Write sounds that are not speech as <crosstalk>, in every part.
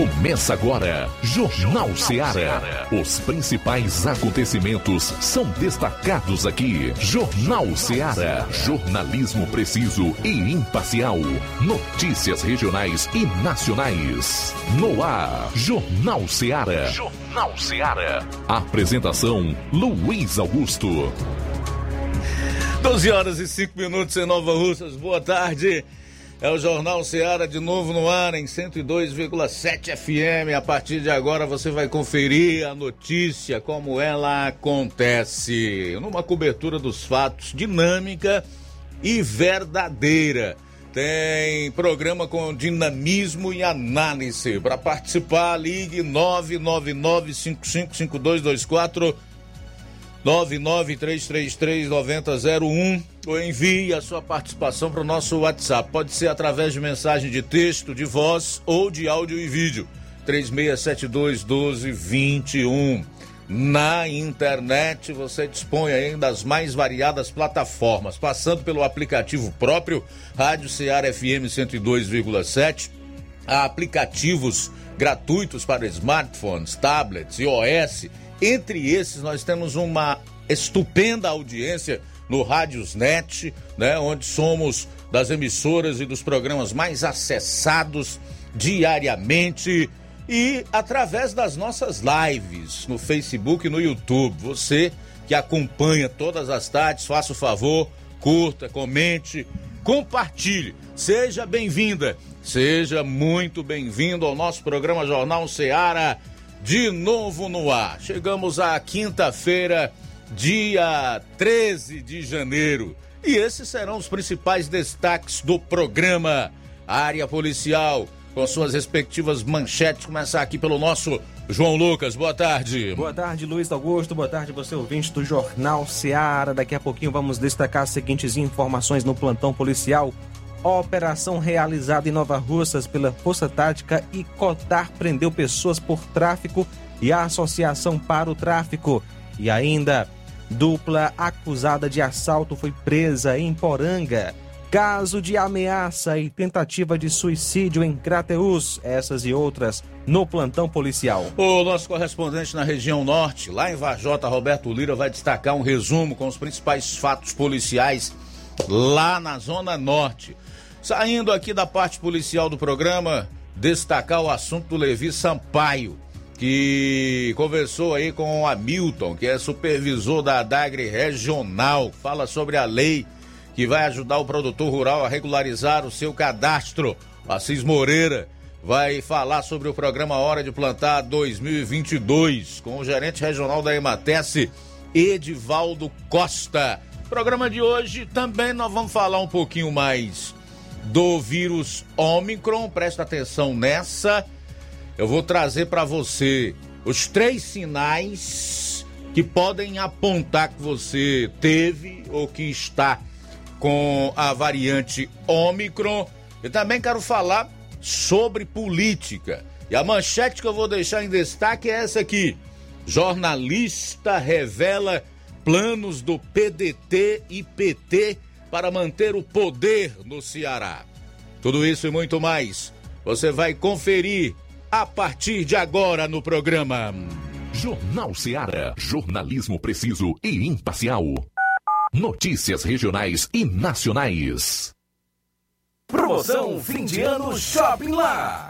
Começa agora, Jornal, Jornal Seara. Seara. Os principais acontecimentos são destacados aqui. Jornal Seara. Jornalismo preciso e imparcial. Notícias regionais e nacionais. No ar, Jornal Seara. Jornal Seara. Apresentação: Luiz Augusto. 12 horas e 5 minutos em Nova Russas. Boa tarde. É o Jornal Seara de novo no ar em 102,7 FM. A partir de agora você vai conferir a notícia como ela acontece. Numa cobertura dos fatos dinâmica e verdadeira. Tem programa com dinamismo e análise. Para participar, ligue 999555224 993339001 ou envie a sua participação para o nosso WhatsApp. Pode ser através de mensagem de texto, de voz ou de áudio e vídeo. 36721221. Na internet você dispõe ainda das mais variadas plataformas, passando pelo aplicativo próprio Rádio Ceará FM 102,7, aplicativos gratuitos para smartphones, tablets, iOS entre esses, nós temos uma estupenda audiência no Rádiosnet, né, onde somos das emissoras e dos programas mais acessados diariamente e através das nossas lives no Facebook e no YouTube. Você que acompanha todas as tardes, faça o favor, curta, comente, compartilhe. Seja bem-vinda, seja muito bem-vindo ao nosso programa Jornal Seara de novo no ar. Chegamos à quinta-feira, dia 13 de janeiro. E esses serão os principais destaques do programa. A área policial, com suas respectivas manchetes, começar aqui pelo nosso João Lucas. Boa tarde. Boa tarde, Luiz Augusto. Boa tarde, você ouvinte do Jornal Seara. Daqui a pouquinho vamos destacar as seguintes informações no plantão policial. Operação realizada em Nova Russas pela Força Tática e Cotar prendeu pessoas por tráfico e a Associação para o Tráfico. E ainda, dupla acusada de assalto foi presa em Poranga. Caso de ameaça e tentativa de suicídio em Crateus, essas e outras no plantão policial. O nosso correspondente na região norte, lá em Varjota, Roberto Lira, vai destacar um resumo com os principais fatos policiais lá na zona norte. Saindo aqui da parte policial do programa, destacar o assunto do Levi Sampaio, que conversou aí com o Hamilton, que é supervisor da Dagre Regional, fala sobre a lei que vai ajudar o produtor rural a regularizar o seu cadastro. Assis Moreira vai falar sobre o programa Hora de Plantar 2022 com o gerente regional da Ematece, Edivaldo Costa. Programa de hoje também nós vamos falar um pouquinho mais do vírus Omicron. Presta atenção nessa. Eu vou trazer para você os três sinais que podem apontar que você teve ou que está com a variante Omicron. Eu também quero falar sobre política. E a manchete que eu vou deixar em destaque é essa aqui: jornalista revela planos do PDT e PT para manter o poder no Ceará. Tudo isso e muito mais você vai conferir a partir de agora no programa. Jornal Ceará, jornalismo preciso e imparcial. Notícias regionais e nacionais. Promoção fim de ano Shopping Lá.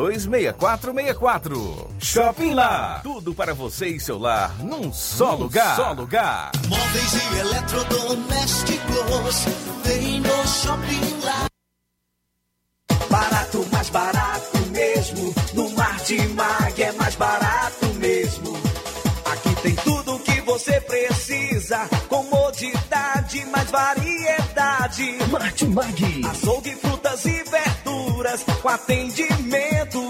326464. Shopping Lá. Tudo para você e seu lar num só num lugar. Só lugar. Móveis e eletrodomésticos. Vem no Shopping Lá. Barato, mais barato mesmo. No Mar de Mag é mais barato mesmo. Aqui tem tudo o que você precisa. Comodidade, variedade. Marte Mag. Açougue, frutas e verduras com atendimento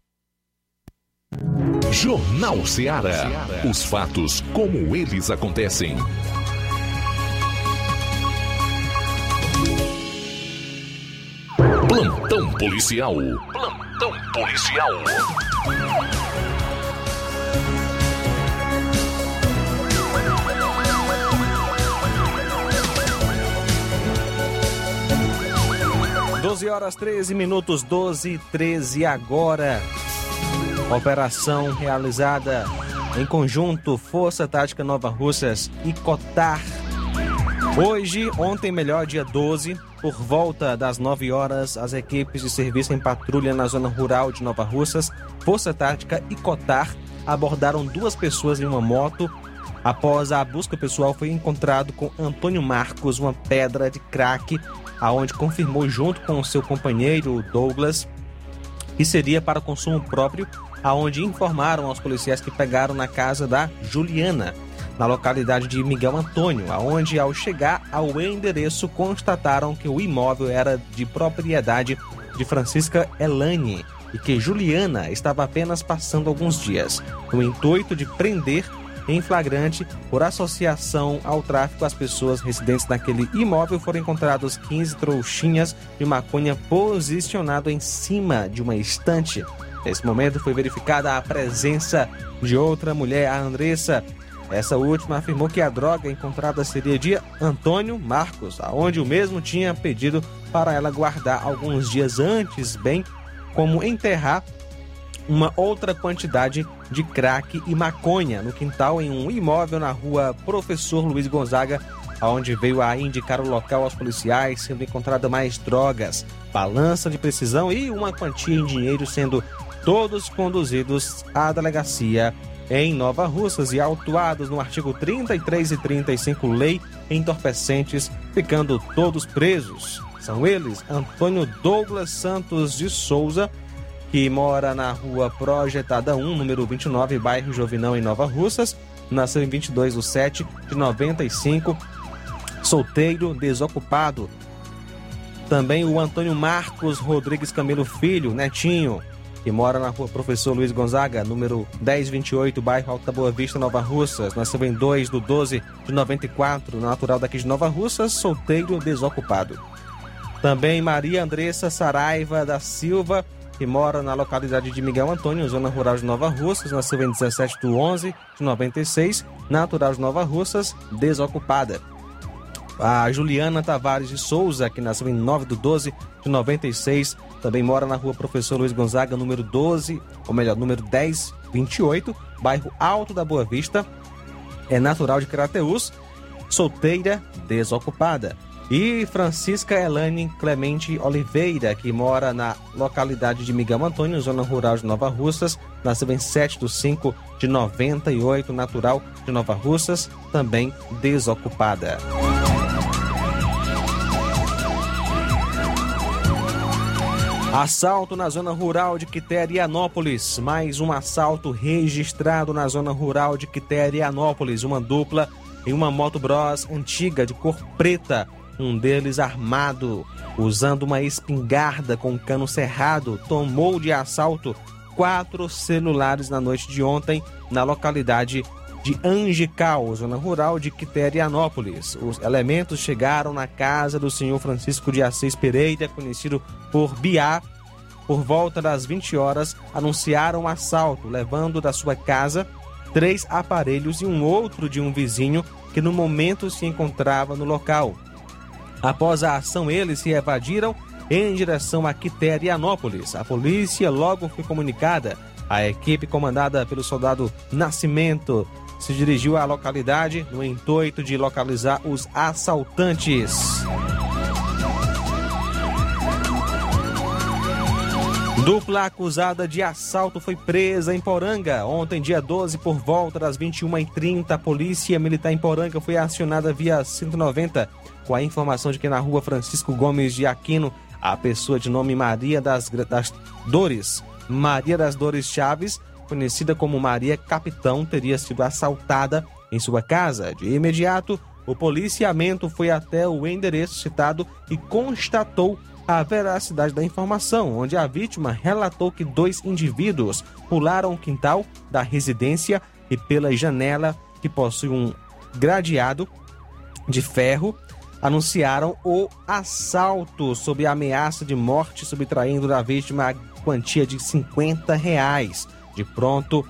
Jornal Ceará. Os fatos como eles acontecem. Plantão policial. Plantão policial. Doze horas 13 minutos, 12 e 13 agora. Operação realizada em conjunto Força Tática Nova Russas e Cotar. Hoje, ontem, melhor dia 12, por volta das 9 horas, as equipes de serviço em patrulha na zona rural de Nova Russas, Força Tática e Cotar abordaram duas pessoas em uma moto. Após a busca pessoal, foi encontrado com Antônio Marcos uma pedra de crack, aonde confirmou junto com seu companheiro Douglas que seria para consumo próprio, aonde informaram aos policiais que pegaram na casa da Juliana, na localidade de Miguel Antônio, aonde ao chegar ao endereço constataram que o imóvel era de propriedade de Francisca Elane e que Juliana estava apenas passando alguns dias, no intuito de prender em flagrante por associação ao tráfico as pessoas residentes naquele imóvel foram encontrados 15 trouxinhas de maconha posicionado em cima de uma estante. Nesse momento foi verificada a presença de outra mulher, a Andressa. Essa última afirmou que a droga encontrada seria de Antônio Marcos, aonde o mesmo tinha pedido para ela guardar alguns dias antes, bem como enterrar uma outra quantidade de crack e maconha no quintal em um imóvel na rua Professor Luiz Gonzaga, onde veio a indicar o local aos policiais, sendo encontrada mais drogas, balança de precisão e uma quantia em dinheiro, sendo todos conduzidos à delegacia em Nova Russas e autuados no artigo 33 e 35 Lei Entorpecentes, ficando todos presos. São eles Antônio Douglas Santos de Souza, que mora na rua Projetada 1, número 29, bairro Jovinão, em Nova Russas. Nasceu em 22 de 7 de 95, solteiro, desocupado. Também o Antônio Marcos Rodrigues Camilo Filho, netinho, que mora na rua Professor Luiz Gonzaga, número 1028, bairro Alta Boa Vista, Nova Russas. Nasceu em 2 do 12 de 94, natural daqui de Nova Russas, solteiro, desocupado. Também Maria Andressa Saraiva da Silva, que mora na localidade de Miguel Antônio, zona rural de Nova Russas, nasceu em 17 de 11 de 96, natural de Nova Russas, desocupada. A Juliana Tavares de Souza, que nasceu em 9 de 12 de 96, também mora na rua Professor Luiz Gonzaga, número 12, ou melhor, número 1028, bairro Alto da Boa Vista. É natural de Crateús, solteira, desocupada. E Francisca Elane Clemente Oliveira, que mora na localidade de Miguel Antônio, zona rural de Nova Russas, nasceu em 7 de 5 de 98, natural de Nova Russas, também desocupada. Assalto na zona rural de Quiterianópolis. Mais um assalto registrado na zona rural de Quiterianópolis. Uma dupla em uma moto bros antiga de cor preta. Um deles armado, usando uma espingarda com cano cerrado, tomou de assalto quatro celulares na noite de ontem na localidade de Angical, zona rural de Quiterianópolis. Os elementos chegaram na casa do senhor Francisco de Assis Pereira, conhecido por Biá. Por volta das 20 horas, anunciaram o assalto, levando da sua casa três aparelhos e um outro de um vizinho que no momento se encontrava no local. Após a ação, eles se evadiram em direção a Quiterianópolis. A polícia logo foi comunicada. A equipe comandada pelo soldado Nascimento se dirigiu à localidade no intuito de localizar os assaltantes. Dupla acusada de assalto foi presa em Poranga. Ontem, dia 12, por volta das 21h30, a Polícia Militar em Poranga foi acionada via 190 com a informação de que na rua Francisco Gomes de Aquino, a pessoa de nome Maria das, das Dores, Maria das Dores Chaves, conhecida como Maria Capitão, teria sido assaltada em sua casa. De imediato, o policiamento foi até o endereço citado e constatou a veracidade da informação, onde a vítima relatou que dois indivíduos pularam o quintal da residência e pela janela que possui um gradeado de ferro anunciaram o assalto sob ameaça de morte, subtraindo da vítima a quantia de 50 reais. De pronto,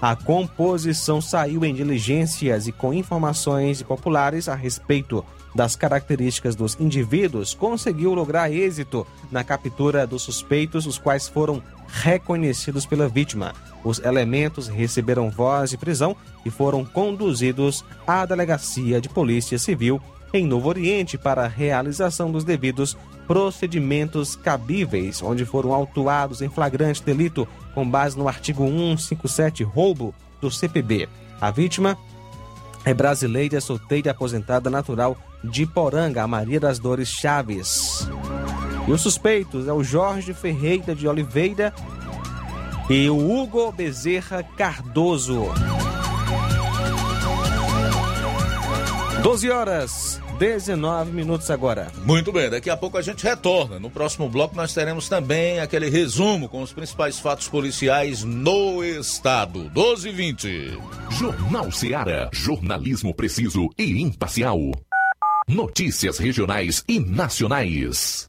a composição saiu em diligências e com informações populares a respeito das características dos indivíduos, conseguiu lograr êxito na captura dos suspeitos, os quais foram reconhecidos pela vítima. Os elementos receberam voz de prisão e foram conduzidos à delegacia de polícia civil em Novo Oriente para a realização dos devidos procedimentos cabíveis, onde foram autuados em flagrante delito com base no artigo 157 roubo do CPB. A vítima é brasileira, solteira, aposentada natural de Poranga, Maria das Dores Chaves. E os suspeitos é o Jorge Ferreira de Oliveira e o Hugo Bezerra Cardoso. 12 horas 19 minutos agora. Muito bem, daqui a pouco a gente retorna. No próximo bloco nós teremos também aquele resumo com os principais fatos policiais no estado. 12 e 20. Jornal Seara. Jornalismo preciso e imparcial. Notícias regionais e nacionais.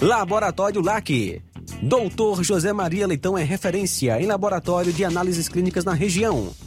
Laboratório LAC. Doutor José Maria Leitão é referência em laboratório de análises clínicas na região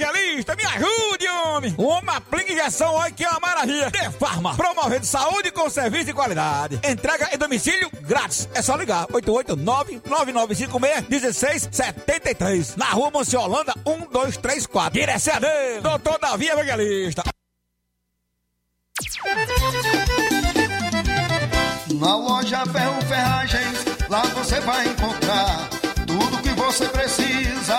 Evangelista, me ajude, homem. Uma aplica injeção, olha que é uma maravilha. De Farma, promovendo saúde com serviço de qualidade. Entrega em domicílio grátis. É só ligar, 889-9956-1673. Na rua Monsiolanda, 1234. Direção a Deus, doutor Davi Evangelista. Na loja Ferro Ferragens, lá você vai encontrar tudo que você precisa,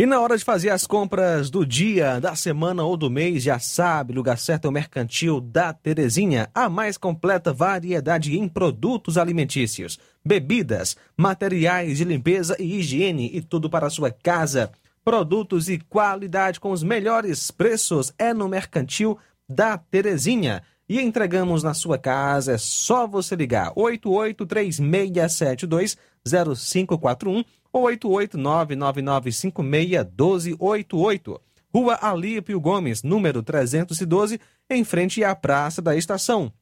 E na hora de fazer as compras do dia, da semana ou do mês, já sabe, lugar certo é o Mercantil da Terezinha, a mais completa variedade em produtos alimentícios, bebidas, materiais de limpeza e higiene e tudo para a sua casa. Produtos e qualidade com os melhores preços é no Mercantil da Terezinha. E entregamos na sua casa, é só você ligar 8836720541 ou 88999561288. Rua Alípio Gomes, número 312, em frente à Praça da Estação.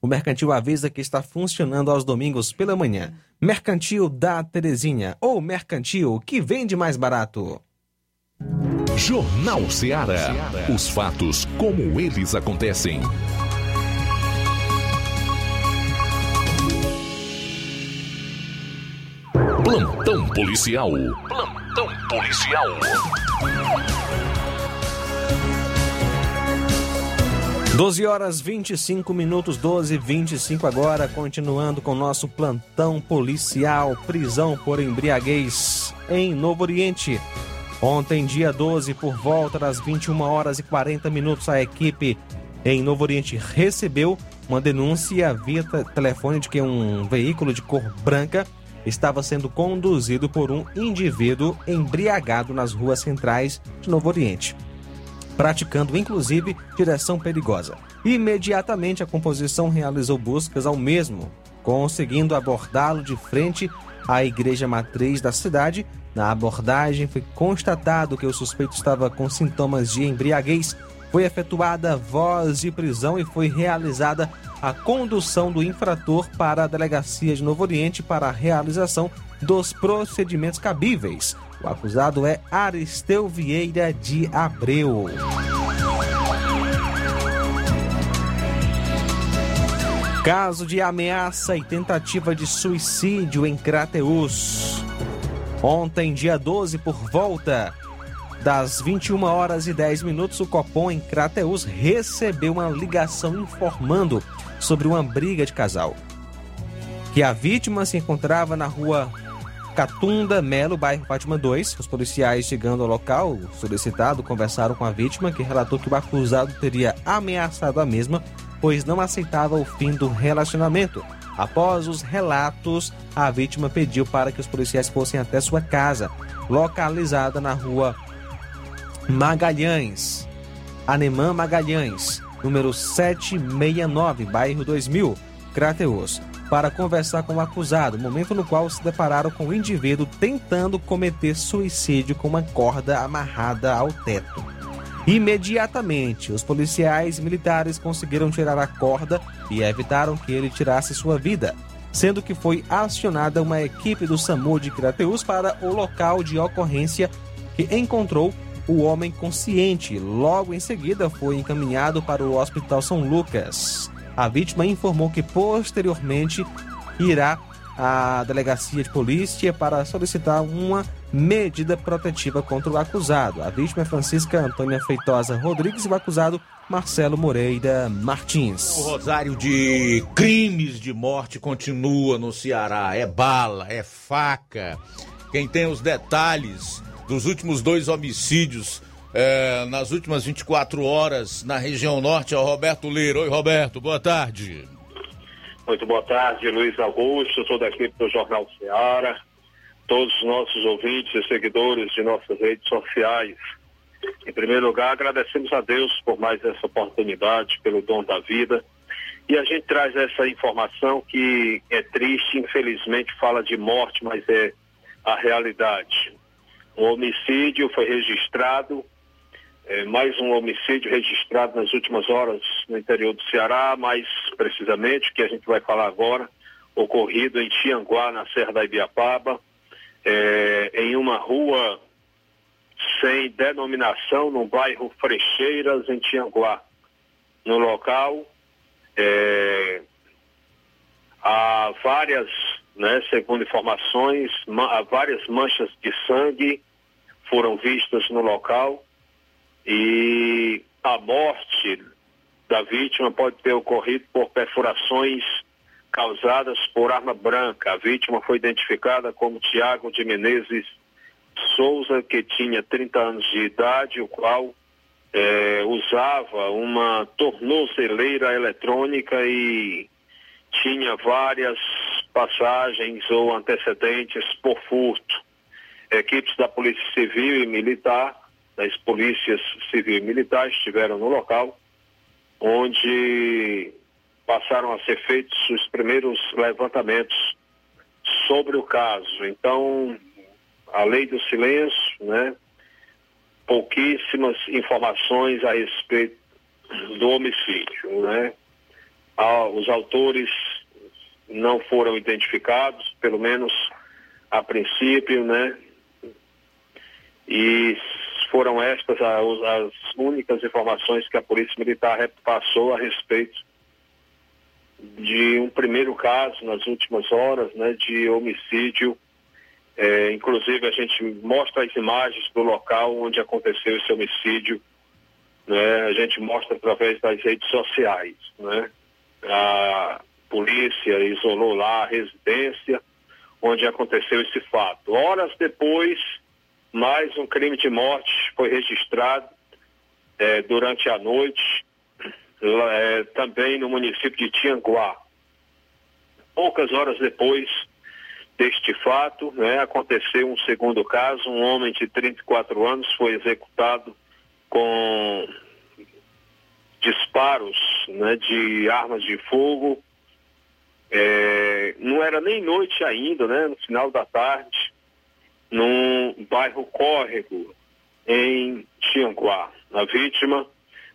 O Mercantil avisa que está funcionando aos domingos pela manhã. Mercantil da Terezinha, ou Mercantil que vende mais barato. Jornal Ceará. Os fatos como eles acontecem. Plantão policial. Plantão policial. Doze horas 25 minutos, 12 e 25 agora, continuando com nosso plantão policial, prisão por embriaguez em Novo Oriente. Ontem, dia 12, por volta das 21 horas e 40 minutos, a equipe em Novo Oriente recebeu uma denúncia via telefone de que um veículo de cor branca estava sendo conduzido por um indivíduo embriagado nas ruas centrais de Novo Oriente, praticando inclusive direção perigosa. Imediatamente a composição realizou buscas ao mesmo, conseguindo abordá-lo de frente à igreja matriz da cidade. Na abordagem foi constatado que o suspeito estava com sintomas de embriaguez. Foi efetuada voz de prisão e foi realizada a condução do infrator para a delegacia de Novo Oriente para a realização dos procedimentos cabíveis. O acusado é Aristeu Vieira de Abreu. Caso de ameaça e tentativa de suicídio em Crateus. Ontem, dia 12, por volta das 21 horas e 10 minutos, o Copom em Crateus recebeu uma ligação informando sobre uma briga de casal. Que a vítima se encontrava na rua Catunda Melo, bairro Fátima 2. Os policiais chegando ao local solicitado conversaram com a vítima, que relatou que o acusado teria ameaçado a mesma, pois não aceitava o fim do relacionamento. Após os relatos, a vítima pediu para que os policiais fossem até sua casa, localizada na rua Magalhães, Anemã Magalhães, número 769, bairro 2000, Crateus, para conversar com o acusado, momento no qual se depararam com o indivíduo tentando cometer suicídio com uma corda amarrada ao teto. Imediatamente, os policiais militares conseguiram tirar a corda e evitaram que ele tirasse sua vida, sendo que foi acionada uma equipe do SAMU de Crateus para o local de ocorrência que encontrou o homem consciente. Logo em seguida, foi encaminhado para o Hospital São Lucas. A vítima informou que posteriormente irá à delegacia de polícia para solicitar uma medida protetiva contra o acusado. A vítima é Francisca Antônia Feitosa Rodrigues e o acusado Marcelo Moreira Martins. O rosário de crimes de morte continua no Ceará. É bala, é faca. Quem tem os detalhes dos últimos dois homicídios é, nas últimas 24 horas na região norte é o Roberto Lira. Oi, Roberto, boa tarde. Muito boa tarde, Luiz Augusto, toda a equipe do Jornal Ceará, todos os nossos ouvintes e seguidores de nossas redes sociais. Em primeiro lugar, agradecemos a Deus por mais essa oportunidade, pelo dom da vida. E a gente traz essa informação que é triste, infelizmente fala de morte, mas é a realidade. Um homicídio foi registrado, é, mais um homicídio registrado nas últimas horas no interior do Ceará, mais precisamente, que a gente vai falar agora, ocorrido em Tianguá, na Serra da Ibiapaba, é, em uma rua sem denominação, no bairro Frecheiras, em Tianguá. No local, é, há várias, né, segundo informações, há várias manchas de sangue foram vistas no local e a morte da vítima pode ter ocorrido por perfurações causadas por arma branca. A vítima foi identificada como Tiago de Menezes Souza, que tinha 30 anos de idade, o qual é, usava uma tornozeleira eletrônica e tinha várias passagens ou antecedentes por furto. Equipes da Polícia Civil e Militar, das polícias civil e militar, estiveram no local, onde passaram a ser feitos os primeiros levantamentos sobre o caso. Então, a lei do silêncio, né? Pouquíssimas informações a respeito do homicídio, né? Os autores não foram identificados, pelo menos a princípio, né? E foram estas as, as únicas informações que a Polícia Militar passou a respeito de um primeiro caso nas últimas horas, né, de homicídio. É, inclusive a gente mostra as imagens do local onde aconteceu esse homicídio, né, a gente mostra através das redes sociais, né. A polícia isolou lá a residência onde aconteceu esse fato. Horas depois, mais um crime de morte foi registrado é, durante a noite é, também no município de Tianguá. Poucas horas depois deste fato, né, aconteceu um segundo caso, um homem de 34 anos foi executado com disparos né, de armas de fogo. É, não era nem noite ainda, né, no final da tarde, num bairro Córrego, em Tianguá. A vítima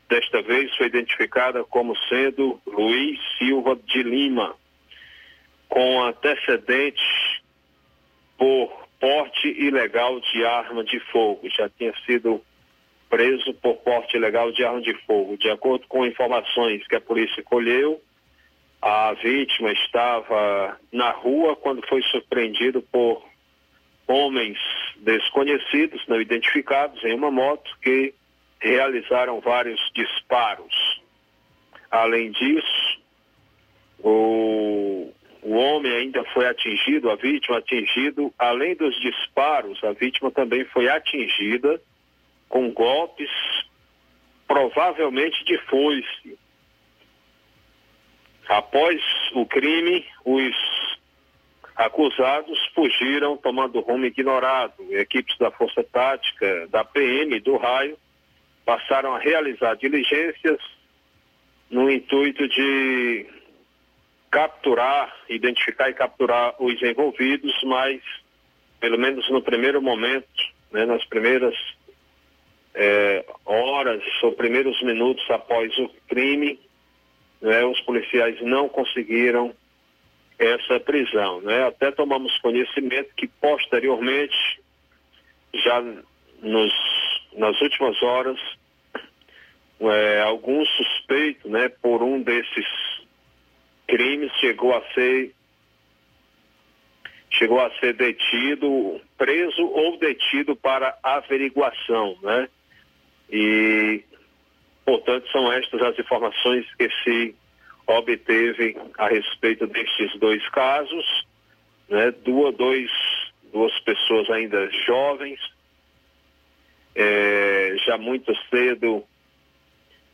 desta vez foi identificada como sendo Luiz Silva de Lima, com antecedentes por porte ilegal de arma de fogo. Já tinha sido preso por porte ilegal de arma de fogo. De acordo com informações que a polícia colheu, a vítima estava na rua quando foi surpreendido por homens desconhecidos, não identificados, em uma moto que realizaram vários disparos. Além disso, o, o homem ainda foi atingido, a vítima atingido, além dos disparos, a vítima também foi atingida com golpes, provavelmente de foice. Após o crime, os acusados fugiram tomando rumo ignorado. Equipes da Força Tática, da PM, do Raio, passaram a realizar diligências no intuito de capturar, identificar e capturar os envolvidos, mas pelo menos no primeiro momento, né, nas primeiras é, horas ou primeiros minutos após o crime, né, os policiais não conseguiram essa prisão. Né? Até tomamos conhecimento que posteriormente, já nos nas últimas horas, é, algum suspeito, né, por um desses crimes chegou a ser chegou a ser detido, preso ou detido para averiguação, né? E, portanto, são estas as informações que se obteve a respeito destes dois casos, né? Duas, dois, duas pessoas ainda jovens, é, já muito cedo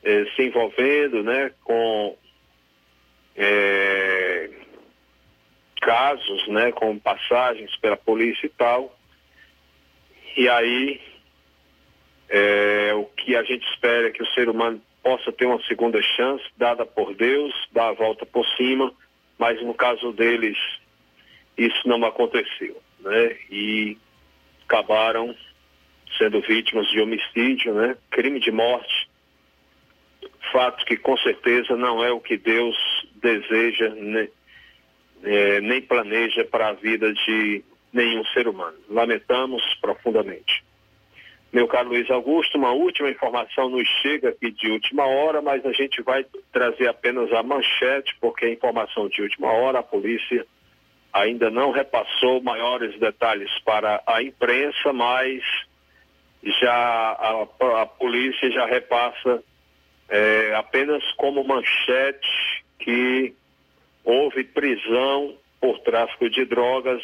é, se envolvendo né, com é, casos, né, com passagens pela polícia e tal. E aí é, o que a gente espera é que o ser humano possa ter uma segunda chance dada por Deus, dar a volta por cima, mas no caso deles isso não aconteceu, né? E acabaram sendo vítimas de homicídio, né? Crime de morte. Fato que com certeza não é o que Deus deseja né? é, nem planeja para a vida de nenhum ser humano. Lamentamos profundamente. Meu caro Luiz Augusto, uma última informação nos chega aqui de última hora, mas a gente vai trazer apenas a manchete, porque é informação de última hora, a polícia ainda não repassou maiores detalhes para a imprensa, mas já a, a polícia já repassa é, apenas como manchete que houve prisão por tráfico de drogas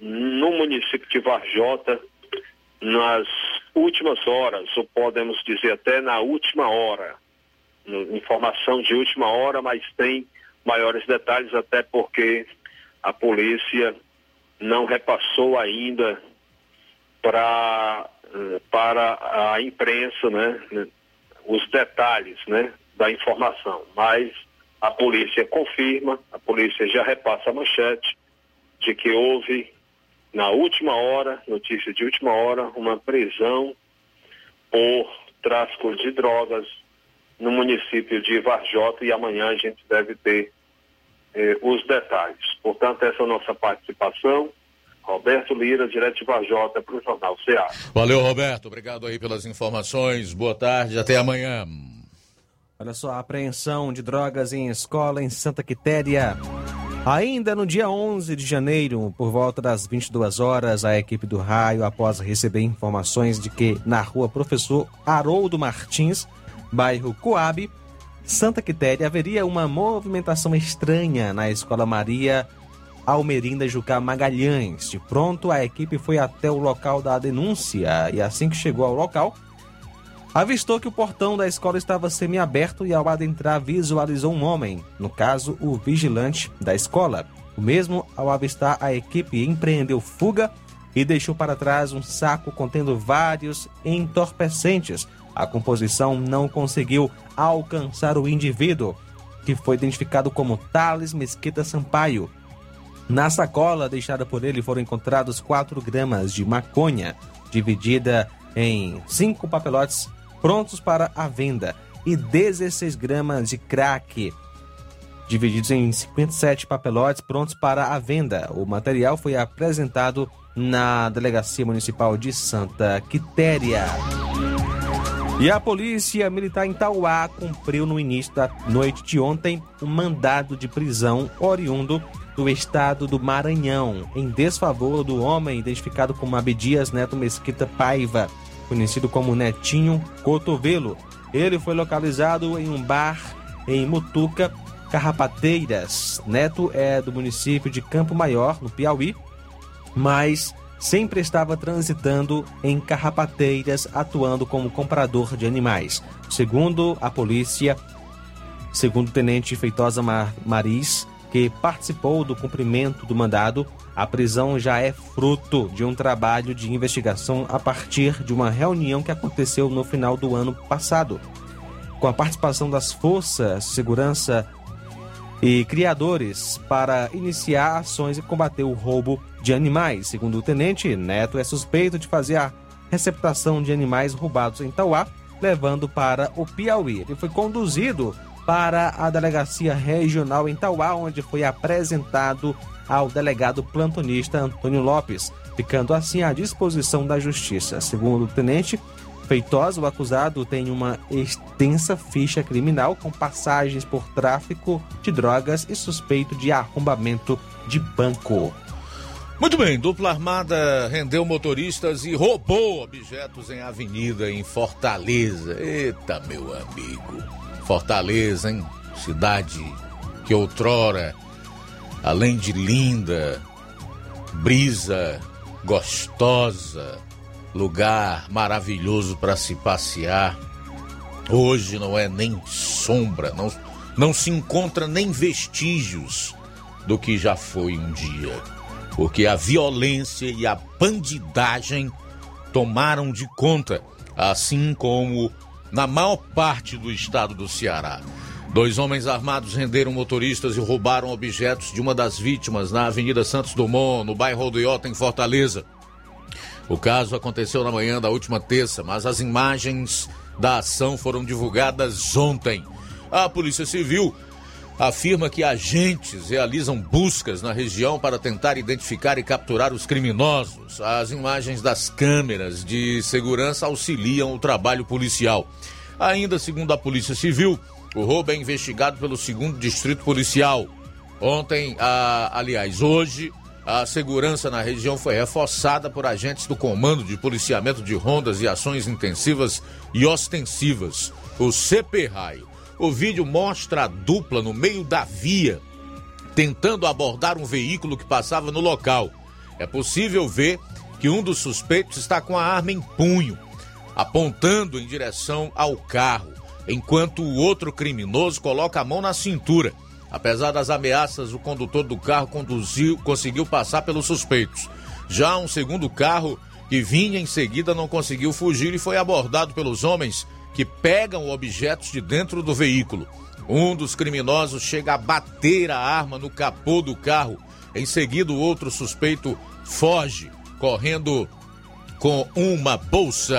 no município de Varjota nas últimas horas, ou podemos dizer até na última hora, informação de última hora, mas tem maiores detalhes, até porque a polícia não repassou ainda pra, eh, para a imprensa né, os detalhes né, da informação. Mas a polícia confirma, a polícia já repassa a manchete de que houve, na última hora, notícia de última hora, uma prisão por tráfico de drogas no município de Varjota e amanhã a gente deve ter eh, os detalhes. Portanto, essa é a nossa participação. Roberto Lira, direto de Varjota, para o Jornal CA. Valeu, Roberto. Obrigado aí pelas informações. Boa tarde, até amanhã. Olha só, a apreensão de drogas em escola em Santa Quitéria. Ainda no dia 11 de janeiro, por volta das 22 horas, a equipe do Raio, após receber informações de que na rua Professor Haroldo Martins, bairro Coab, Santa Quitéria, haveria uma movimentação estranha na Escola Maria Almerinda Jucá Magalhães. De pronto, a equipe foi até o local da denúncia e assim que chegou ao local, avistou que o portão da escola estava semiaberto e ao adentrar visualizou um homem, no caso, o vigilante da escola. O mesmo, ao avistar a equipe, empreendeu fuga e deixou para trás um saco contendo vários entorpecentes. A composição não conseguiu alcançar o indivíduo, que foi identificado como Thales Mesquita Sampaio, na sacola deixada por ele foram encontrados 4 gramas de maconha, dividida em 5 papelotes prontos para a venda, e 16 gramas de crack, divididos em 57 papelotes prontos para a venda. O material foi apresentado na Delegacia Municipal de Santa Quitéria. E a Polícia Militar em Tauá cumpriu no início da noite de ontem um mandado de prisão oriundo do estado do Maranhão, em desfavor do homem identificado como Abdias Neto Mesquita Paiva, conhecido como Netinho Cotovelo. Ele foi localizado em um bar em Mutuca, Carrapateiras. Neto é do município de Campo Maior, no Piauí, mas sempre estava transitando em Carrapateiras, atuando como comprador de animais. Segundo a polícia, segundo o tenente Feitosa Mar Maris, participou do cumprimento do mandado, a prisão já é fruto de um trabalho de investigação a partir de uma reunião que aconteceu no final do ano passado, com a participação das forças segurança e criadores para iniciar ações e combater o roubo de animais. Segundo o tenente, Neto é suspeito de fazer a receptação de animais roubados em Tauá, levando para o Piauí. Ele foi conduzido para a Delegacia Regional em Tauá, onde foi apresentado ao delegado plantonista Antônio Lopes, ficando assim à disposição da Justiça. Segundo o tenente Feitosa, o acusado tem uma extensa ficha criminal com passagens por tráfico de drogas e suspeito de arrombamento de banco. Muito bem, dupla armada rendeu motoristas e roubou objetos em avenida em Fortaleza. Eita, meu amigo. Fortaleza, hein? Cidade que outrora, além de linda, brisa gostosa, lugar maravilhoso para se passear, hoje não é nem sombra, não, não se encontra nem vestígios do que já foi um dia. Porque a violência e a bandidagem tomaram de conta, assim como na maior parte do estado do Ceará. Dois homens armados renderam motoristas e roubaram objetos de uma das vítimas na Avenida Santos Dumont, no bairro do Iota, em Fortaleza. O caso aconteceu na manhã da última terça, mas as imagens da ação foram divulgadas ontem. A Polícia Civil afirma que agentes realizam buscas na região para tentar identificar e capturar os criminosos. As imagens das câmeras de segurança auxiliam o trabalho policial. Ainda segundo a Polícia Civil, o roubo é investigado pelo segundo distrito policial. Ontem, a, aliás, hoje, a segurança na região foi reforçada por agentes do Comando de Policiamento de Rondas e Ações Intensivas e Ostensivas, o CPRAI. O vídeo mostra a dupla no meio da via, tentando abordar um veículo que passava no local. É possível ver que um dos suspeitos está com a arma em punho, apontando em direção ao carro, enquanto o outro criminoso coloca a mão na cintura. Apesar das ameaças, o condutor do carro conduziu, conseguiu passar pelos suspeitos. Já um segundo carro que vinha em seguida não conseguiu fugir e foi abordado pelos homens que pegam objetos de dentro do veículo. Um dos criminosos chega a bater a arma no capô do carro. Em seguida, o outro suspeito foge, correndo com uma bolsa.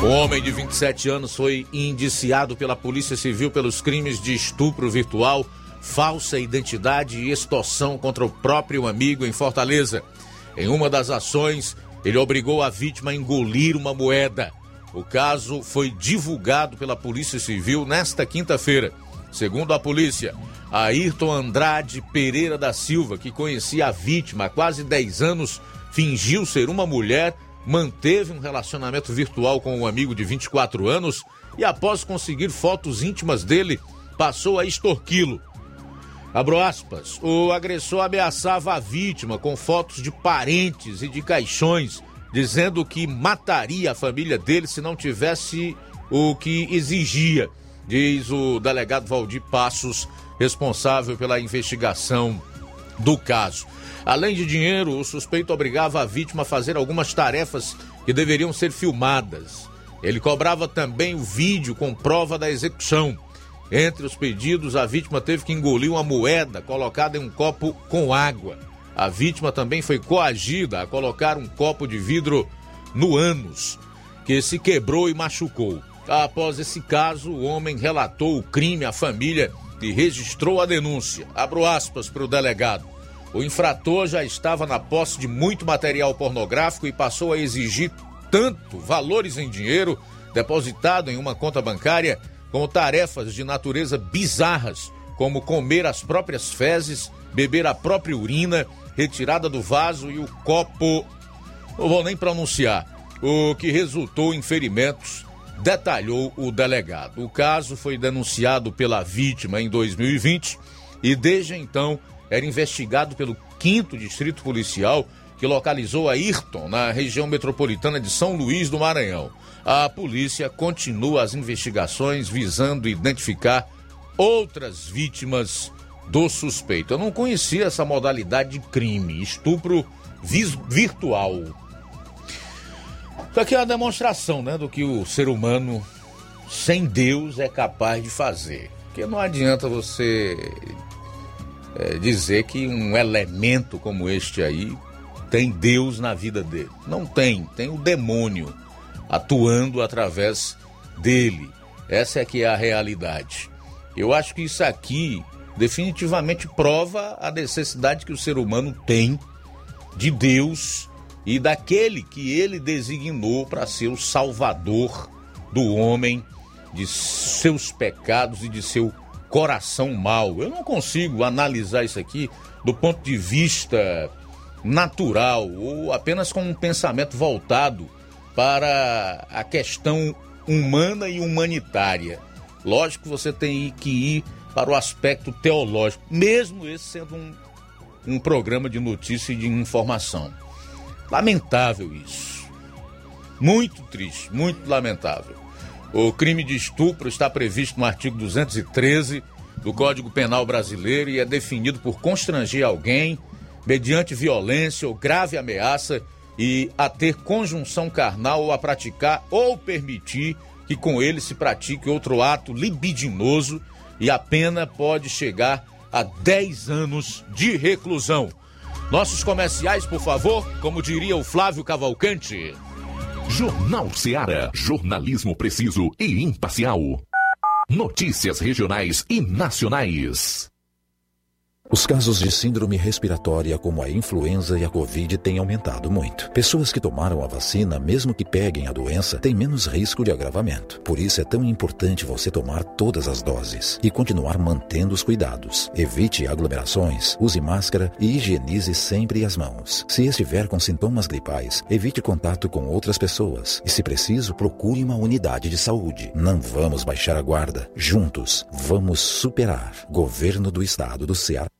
O homem de 27 anos foi indiciado pela Polícia Civil pelos crimes de estupro virtual, falsa identidade e extorsão contra o próprio amigo em Fortaleza. Em uma das ações, ele obrigou a vítima a engolir uma moeda. O caso foi divulgado pela Polícia Civil nesta quinta-feira. Segundo a polícia, Ayrton Andrade Pereira da Silva, que conhecia a vítima há quase 10 anos, fingiu ser uma mulher, manteve um relacionamento virtual com um amigo de 24 anos e, após conseguir fotos íntimas dele, passou a extorquí-lo. Abro aspas. O agressor ameaçava a vítima com fotos de parentes e de caixões, dizendo que mataria a família dele se não tivesse o que exigia, diz o delegado Valdir Passos, responsável pela investigação do caso. Além de dinheiro, o suspeito obrigava a vítima a fazer algumas tarefas que deveriam ser filmadas. Ele cobrava também o vídeo com prova da execução. Entre os pedidos, a vítima teve que engolir uma moeda colocada em um copo com água. A vítima também foi coagida a colocar um copo de vidro no ânus, que se quebrou e machucou. Após esse caso, o homem relatou o crime à família e registrou a denúncia. Abro aspas para o delegado. O infrator já estava na posse de muito material pornográfico e passou a exigir tanto valores em dinheiro depositado em uma conta bancária como tarefas de natureza bizarras, como comer as próprias fezes, beber a própria urina, retirada do vaso e o copo. Não vou nem pronunciar. O que resultou em ferimentos, detalhou o delegado. O caso foi denunciado pela vítima em 2020 e desde então era investigado pelo 5 Distrito Policial que localizou a Ayrton na região metropolitana de São Luís do Maranhão. A polícia continua as investigações visando identificar outras vítimas do suspeito. Eu não conhecia essa modalidade de crime, estupro virtual. Isso aqui é uma demonstração né, do que o ser humano sem Deus é capaz de fazer. Porque não adianta você é, dizer que um elemento como este aí tem Deus na vida dele. Não tem, tem o demônio atuando através dele. Essa é que é a realidade. Eu acho que isso aqui definitivamente prova a necessidade que o ser humano tem de Deus e daquele que ele designou para ser o salvador do homem de seus pecados e de seu coração mau. Eu não consigo analisar isso aqui do ponto de vista natural ou apenas com um pensamento voltado para a questão humana e humanitária. Lógico que você tem que ir para o aspecto teológico, mesmo esse sendo um, um programa de notícia e de informação. Lamentável isso. Muito triste, muito lamentável. O crime de estupro está previsto no artigo 213 do Código Penal Brasileiro e é definido por constranger alguém mediante violência ou grave ameaça e a ter conjunção carnal ou a praticar ou permitir que com ele se pratique outro ato libidinoso e a pena pode chegar a 10 anos de reclusão. Nossos comerciais, por favor, como diria o Flávio Cavalcante. Jornal Seara. Jornalismo preciso e imparcial. Notícias regionais e nacionais. Os casos de síndrome respiratória, como a influenza e a Covid, têm aumentado muito. Pessoas que tomaram a vacina, mesmo que peguem a doença, têm menos risco de agravamento. Por isso é tão importante você tomar todas as doses e continuar mantendo os cuidados. Evite aglomerações, use máscara e higienize sempre as mãos. Se estiver com sintomas gripais, evite contato com outras pessoas e, se preciso, procure uma unidade de saúde. Não vamos baixar a guarda. Juntos, vamos superar. Governo do Estado do Ceará.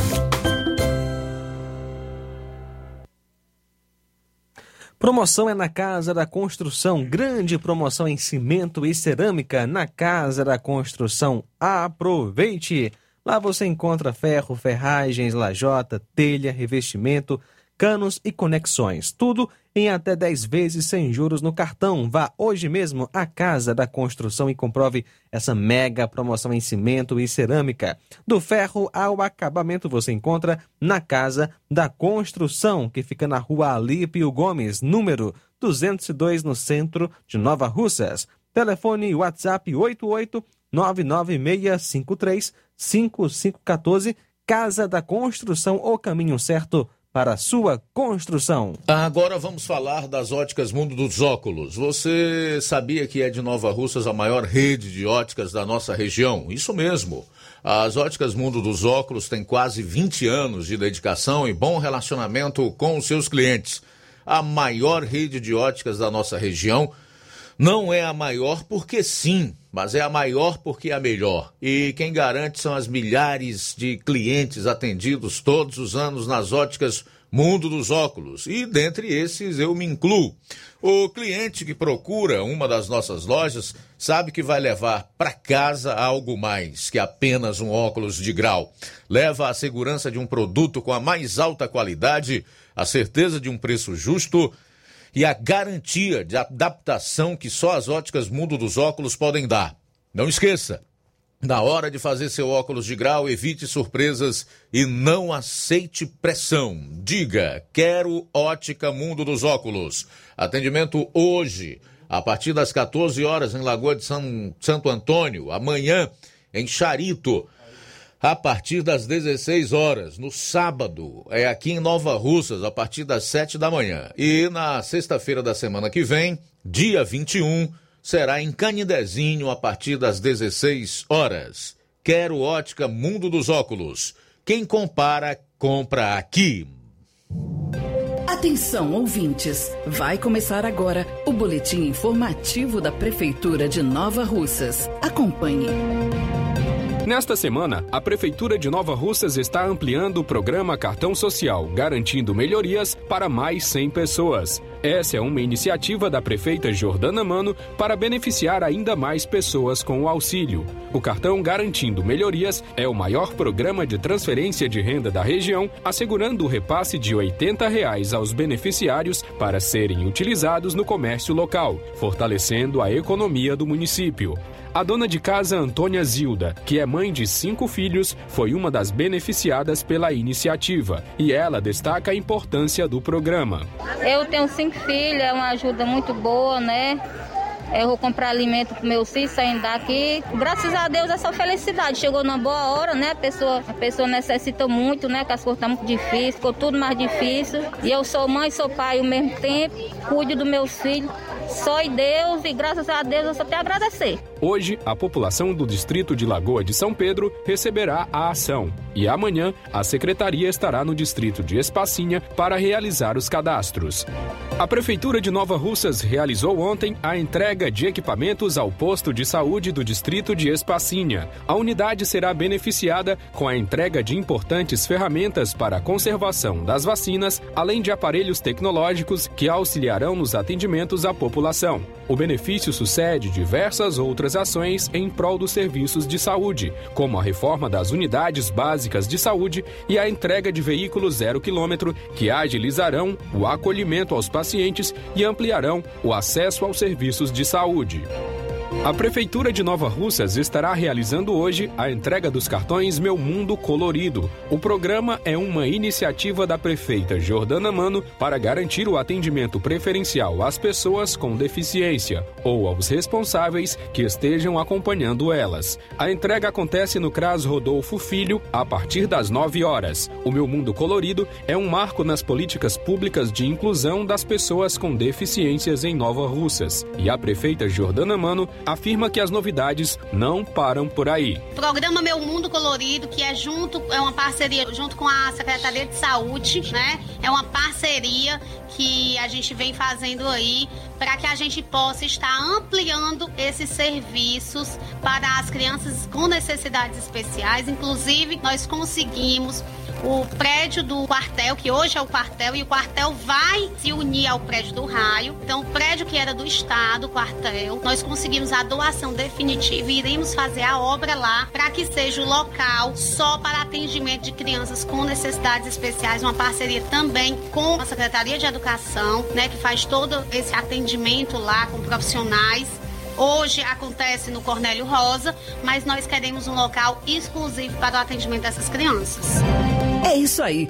Promoção é na Casa da Construção. Grande promoção em cimento e cerâmica na Casa da Construção. Aproveite! Lá você encontra ferro, ferragens, lajota, telha, revestimento, canos e conexões. Tudo em até 10 vezes sem juros no cartão. Vá hoje mesmo à Casa da Construção e comprove essa mega promoção em cimento e cerâmica. Do ferro ao acabamento você encontra na Casa da Construção, que fica na rua Alípio Gomes, número 202, no centro de Nova Russas. Telefone WhatsApp 88 99653 5514. Casa da Construção, o caminho certo para sua construção. Agora vamos falar das óticas Mundo dos Óculos. Você sabia que é de Nova Russas a maior rede de óticas da nossa região? Isso mesmo. As óticas Mundo dos Óculos têm quase 20 anos de dedicação e bom relacionamento com os seus clientes. A maior rede de óticas da nossa região não é a maior porque sim, mas é a maior porque é a melhor. E quem garante são as milhares de clientes atendidos todos os anos nas óticas Mundo dos Óculos. E dentre esses eu me incluo. O cliente que procura uma das nossas lojas sabe que vai levar para casa algo mais que apenas um óculos de grau. Leva a segurança de um produto com a mais alta qualidade, a certeza de um preço justo e a garantia de adaptação que só as óticas Mundo dos Óculos podem dar. Não esqueça, na hora de fazer seu óculos de grau, evite surpresas e não aceite pressão. Diga: quero ótica Mundo dos Óculos. Atendimento hoje, a partir das 14 horas em Lagoa de São, Santo Antônio. Amanhã em Charito, a partir das 16 horas. No sábado, é aqui em Nova Russas, a partir das 7 da manhã. E na sexta-feira da semana que vem, dia 21, será em Canidezinho, a partir das 16 horas. Quero ótica Mundo dos Óculos. Quem compara, compra aqui. Atenção, ouvintes! Vai começar agora o boletim informativo da Prefeitura de Nova Russas. Acompanhe. Nesta semana, a Prefeitura de Nova Russas está ampliando o programa Cartão Social, garantindo melhorias para mais 100 pessoas. Essa é uma iniciativa da prefeita Jordana Mano para beneficiar ainda mais pessoas com o auxílio. O cartão Garantindo Melhorias é o maior programa de transferência de renda da região, assegurando o repasse de 80 reais aos beneficiários para serem utilizados no comércio local, fortalecendo a economia do município. A dona de casa Antônia Zilda, que é mãe de cinco filhos, foi uma das beneficiadas pela iniciativa e ela destaca a importância do programa. Eu tenho cinco filhos, é uma ajuda muito boa, né? Eu vou comprar alimento pro meu filho saindo daqui. Graças a Deus essa felicidade chegou na boa hora, né? A pessoa, a pessoa necessita muito, né? Que as coisas estão muito difíceis, ficou tudo mais difícil. E eu sou mãe, sou pai ao mesmo tempo, cuido dos meus filhos. Só em Deus e graças a Deus eu só tenho a agradecer. Hoje, a população do distrito de Lagoa de São Pedro receberá a ação. E amanhã, a secretaria estará no distrito de Espacinha para realizar os cadastros. A Prefeitura de Nova Russas realizou ontem a entrega de equipamentos ao posto de saúde do distrito de Espacinha. A unidade será beneficiada com a entrega de importantes ferramentas para a conservação das vacinas, além de aparelhos tecnológicos que auxiliarão nos atendimentos à população. O benefício sucede diversas outras ações em prol dos serviços de saúde, como a reforma das unidades básicas de saúde e a entrega de veículos zero quilômetro, que agilizarão o acolhimento aos pacientes e ampliarão o acesso aos serviços de saúde. A Prefeitura de Nova Russas estará realizando hoje a entrega dos cartões Meu Mundo Colorido. O programa é uma iniciativa da prefeita Jordana Mano para garantir o atendimento preferencial às pessoas com deficiência ou aos responsáveis que estejam acompanhando elas. A entrega acontece no CRAS Rodolfo Filho a partir das 9 horas. O Meu Mundo Colorido é um marco nas políticas públicas de inclusão das pessoas com deficiências em Nova Russas. E a prefeita Jordana Mano afirma que as novidades não param por aí. Programa Meu Mundo Colorido, que é junto, é uma parceria junto com a Secretaria de Saúde, né? É uma parceria que a gente vem fazendo aí para que a gente possa estar ampliando esses serviços para as crianças com necessidades especiais. Inclusive, nós conseguimos o prédio do quartel, que hoje é o quartel, e o quartel vai se unir ao prédio do raio. Então, prédio que era do Estado, quartel, nós conseguimos a doação definitiva e iremos fazer a obra lá para que seja o local só para atendimento de crianças com necessidades especiais, uma parceria também com a Secretaria de Educação, né, que faz todo esse atendimento lá com profissionais. Hoje acontece no Cornélio Rosa, mas nós queremos um local exclusivo para o atendimento dessas crianças. É isso aí.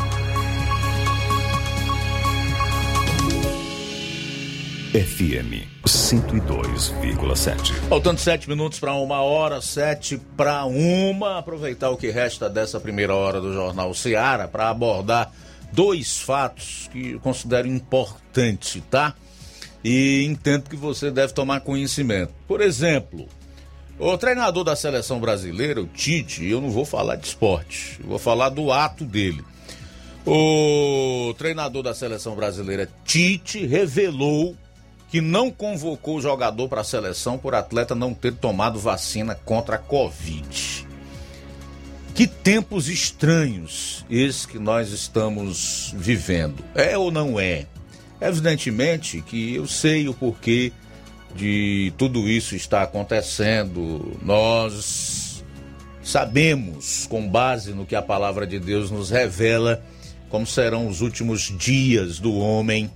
FM 102,7. Faltando sete minutos para uma hora, sete para uma. Aproveitar o que resta dessa primeira hora do Jornal Seara para abordar dois fatos que eu considero importantes, tá? E entendo que você deve tomar conhecimento. Por exemplo, o treinador da seleção brasileira, o Tite, eu não vou falar de esporte, eu vou falar do ato dele. O treinador da seleção brasileira, Tite, revelou que não convocou o jogador para a seleção por atleta não ter tomado vacina contra a Covid. Que tempos estranhos esses que nós estamos vivendo. É ou não é? Evidentemente que eu sei o porquê de tudo isso estar acontecendo. Nós sabemos, com base no que a palavra de Deus nos revela, como serão os últimos dias do homem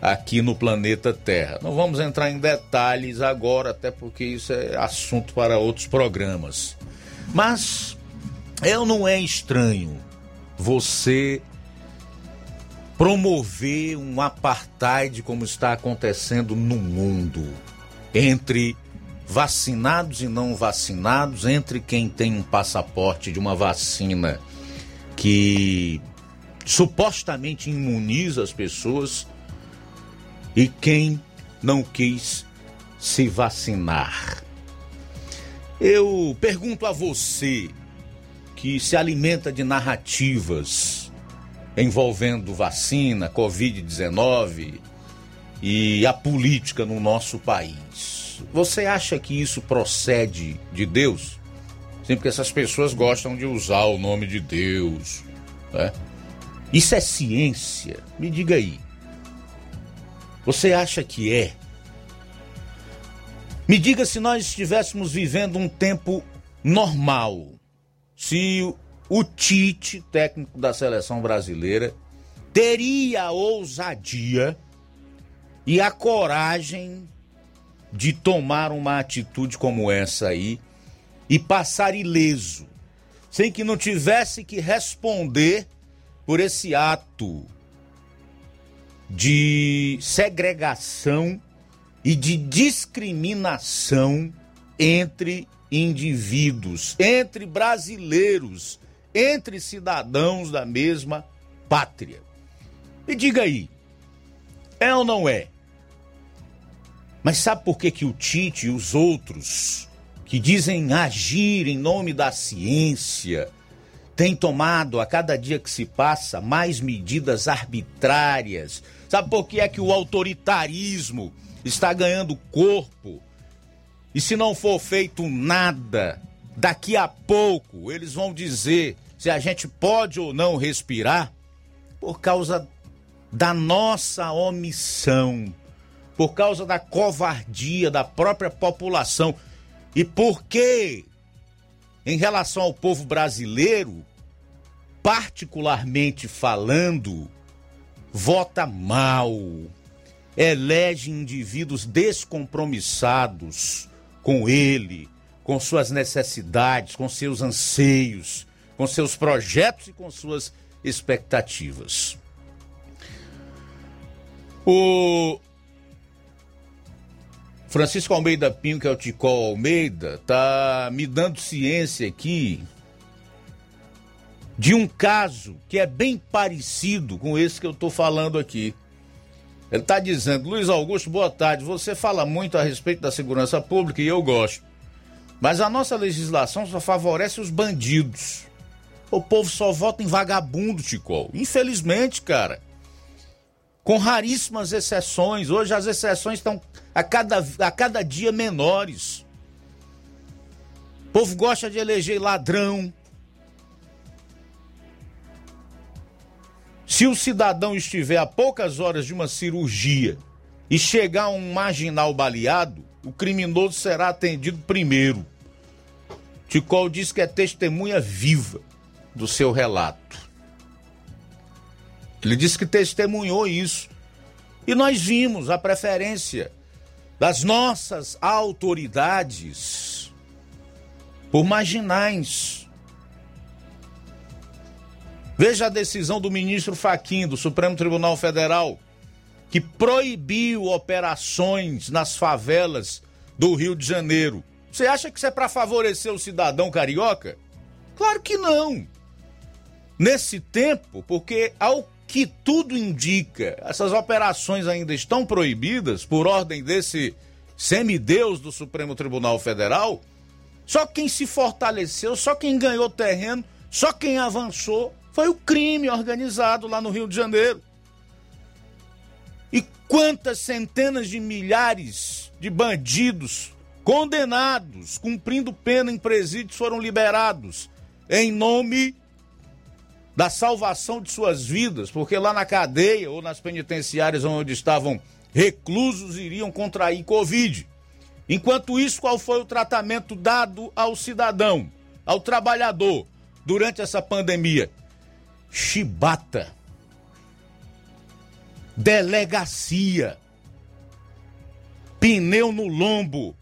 aqui no planeta Terra. Não vamos entrar em detalhes agora, até porque isso é assunto para outros programas. Mas eu não é estranho você promover um apartheid como está acontecendo no mundo entre vacinados e não vacinados, entre quem tem um passaporte de uma vacina que supostamente imuniza as pessoas e quem não quis se vacinar. Eu pergunto a você que se alimenta de narrativas envolvendo vacina, Covid-19 e a política no nosso país. Você acha que isso procede de Deus? Sim, porque essas pessoas gostam de usar o nome de Deus. Né? Isso é ciência? Me diga aí. Você acha que é? Me diga se nós estivéssemos vivendo um tempo normal, se o Tite, técnico da seleção brasileira, teria a ousadia e a coragem de tomar uma atitude como essa aí e passar ileso, sem que não tivesse que responder por esse ato de segregação e de discriminação entre indivíduos, entre brasileiros, entre cidadãos da mesma pátria. E diga aí, é ou não é? Mas sabe por que, que o Tite e os outros que dizem agir em nome da ciência têm tomado a cada dia que se passa mais medidas arbitrárias? Sabe por que é que o autoritarismo está ganhando corpo. E se não for feito nada, daqui a pouco eles vão dizer se a gente pode ou não respirar por causa da nossa omissão, por causa da covardia da própria população. E porque, em relação ao povo brasileiro, particularmente falando, vota mal elege indivíduos descompromissados com ele, com suas necessidades, com seus anseios, com seus projetos e com suas expectativas. O Francisco Almeida Pinho, que é o Ticol Almeida, tá me dando ciência aqui de um caso que é bem parecido com esse que eu tô falando aqui. Ele está dizendo, Luiz Augusto, boa tarde. Você fala muito a respeito da segurança pública e eu gosto. Mas a nossa legislação só favorece os bandidos. O povo só vota em vagabundo, Ticol. Infelizmente, cara. Com raríssimas exceções. Hoje as exceções estão a cada, a cada dia menores. O povo gosta de eleger ladrão, Se o cidadão estiver a poucas horas de uma cirurgia e chegar um marginal baleado, o criminoso será atendido primeiro. Ticol diz que é testemunha viva do seu relato. Ele disse que testemunhou isso. E nós vimos a preferência das nossas autoridades por marginais Veja a decisão do ministro Faquim do Supremo Tribunal Federal, que proibiu operações nas favelas do Rio de Janeiro. Você acha que isso é para favorecer o cidadão carioca? Claro que não. Nesse tempo, porque ao que tudo indica, essas operações ainda estão proibidas por ordem desse semideus do Supremo Tribunal Federal. Só quem se fortaleceu, só quem ganhou terreno, só quem avançou foi o crime organizado lá no Rio de Janeiro. E quantas centenas de milhares de bandidos condenados, cumprindo pena em presídios, foram liberados em nome da salvação de suas vidas, porque lá na cadeia ou nas penitenciárias onde estavam reclusos iriam contrair Covid. Enquanto isso, qual foi o tratamento dado ao cidadão, ao trabalhador, durante essa pandemia? Chibata. Delegacia. Pneu no lombo.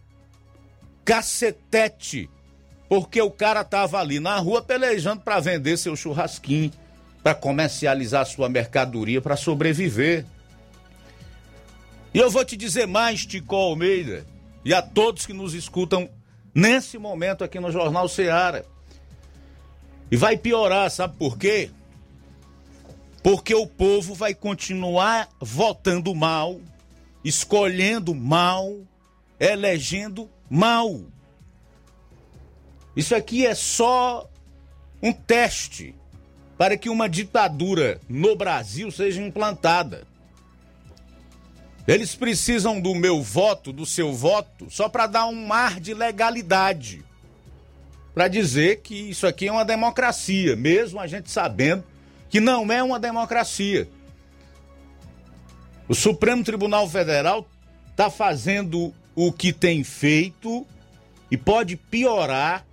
Cacetete. Porque o cara tava ali na rua pelejando para vender seu churrasquinho, para comercializar sua mercadoria, para sobreviver. E eu vou te dizer mais, Tico Almeida e a todos que nos escutam nesse momento aqui no Jornal Ceará. E vai piorar, sabe por quê? Porque o povo vai continuar votando mal, escolhendo mal, elegendo mal. Isso aqui é só um teste para que uma ditadura no Brasil seja implantada. Eles precisam do meu voto, do seu voto, só para dar um ar de legalidade. Para dizer que isso aqui é uma democracia, mesmo a gente sabendo que não é uma democracia. O Supremo Tribunal Federal está fazendo o que tem feito e pode piorar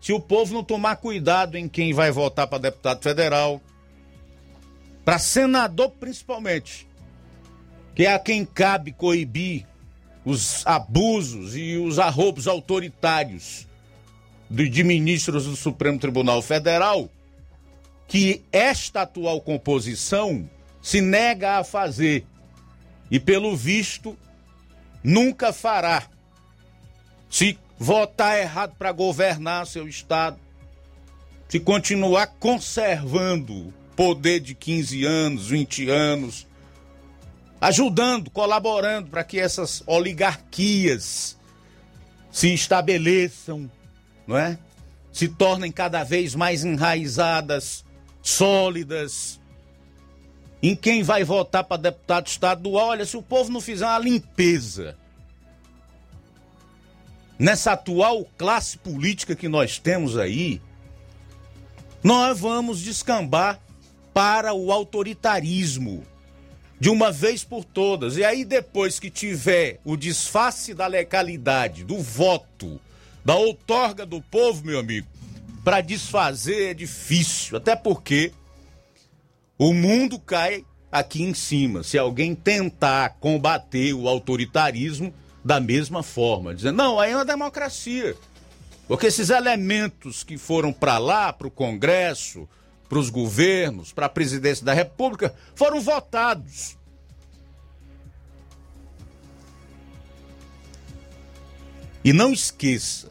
se o povo não tomar cuidado em quem vai votar para deputado federal, para senador principalmente que é a quem cabe coibir os abusos e os arroubos autoritários de ministros do Supremo Tribunal Federal, que esta atual composição se nega a fazer e, pelo visto, nunca fará. Se votar errado para governar seu Estado, se continuar conservando poder de 15 anos, 20 anos, ajudando, colaborando para que essas oligarquias se estabeleçam, não é? Se tornem cada vez mais enraizadas, sólidas. Em quem vai votar para deputado estadual, olha, se o povo não fizer uma limpeza nessa atual classe política que nós temos aí, nós vamos descambar para o autoritarismo de uma vez por todas. E aí, depois que tiver o disfarce da legalidade, do voto, da outorga do povo, meu amigo, para desfazer é difícil. Até porque o mundo cai aqui em cima. Se alguém tentar combater o autoritarismo da mesma forma, dizendo, não, aí é uma democracia. Porque esses elementos que foram para lá, para o Congresso, para os governos, para a presidência da República, foram votados. E não esqueça,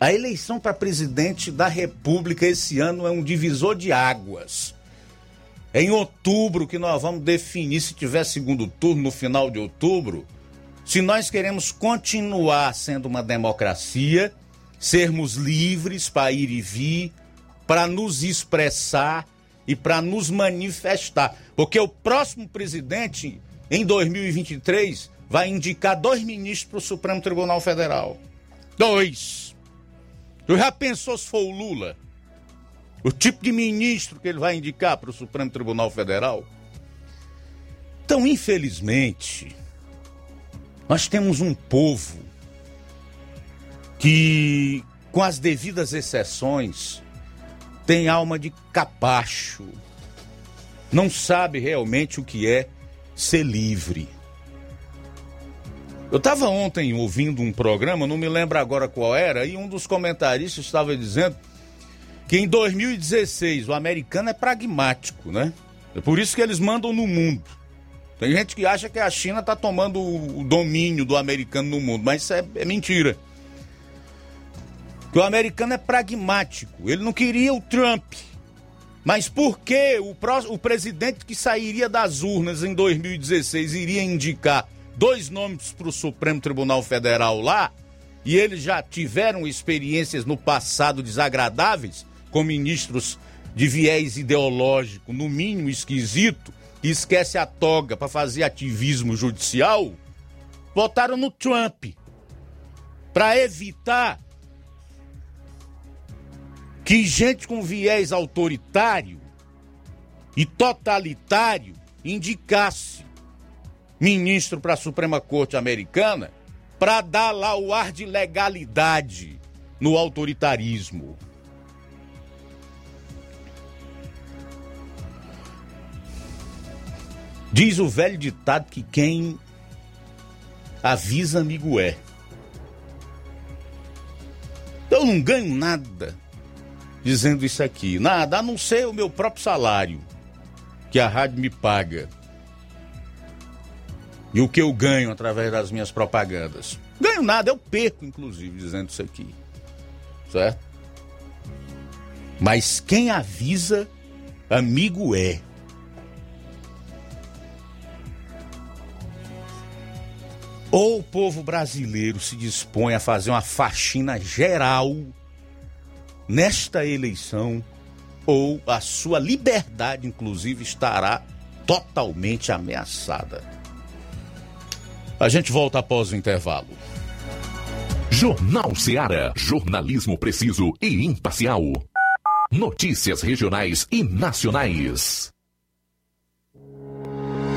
a eleição para presidente da República esse ano é um divisor de águas. É em outubro que nós vamos definir, se tiver segundo turno no final de outubro, se nós queremos continuar sendo uma democracia, sermos livres para ir e vir, para nos expressar e para nos manifestar. Porque o próximo presidente, em 2023, vai indicar dois ministros para o Supremo Tribunal Federal. Dois. Tu já pensou se for o Lula? O tipo de ministro que ele vai indicar para o Supremo Tribunal Federal? Então, infelizmente, nós temos um povo que, com as devidas exceções, tem alma de capacho, não sabe realmente o que é ser livre. Eu estava ontem ouvindo um programa, não me lembro agora qual era, e um dos comentaristas estava dizendo que em 2016 o americano é pragmático, né? É por isso que eles mandam no mundo. Tem gente que acha que a China está tomando o domínio do americano no mundo, mas isso é, é mentira que o americano é pragmático. Ele não queria o Trump. Mas por que o, o presidente que sairia das urnas em 2016 iria indicar dois nomes para o Supremo Tribunal Federal lá? E eles já tiveram experiências no passado desagradáveis com ministros de viés ideológico, no mínimo esquisito, que esquece a toga para fazer ativismo judicial, votaram no Trump para evitar que gente com viés autoritário e totalitário indicasse ministro para a Suprema Corte Americana para dar lá o ar de legalidade no autoritarismo. Diz o velho ditado que quem avisa amigo é. Eu não ganho nada dizendo isso aqui, nada, a não ser o meu próprio salário que a rádio me paga. E o que eu ganho através das minhas propagandas. Ganho nada, eu perco, inclusive, dizendo isso aqui. Certo? Mas quem avisa, amigo é. Ou o povo brasileiro se dispõe a fazer uma faxina geral nesta eleição, ou a sua liberdade, inclusive, estará totalmente ameaçada. A gente volta após o intervalo. Jornal Seara. Jornalismo preciso e imparcial. Notícias regionais e nacionais.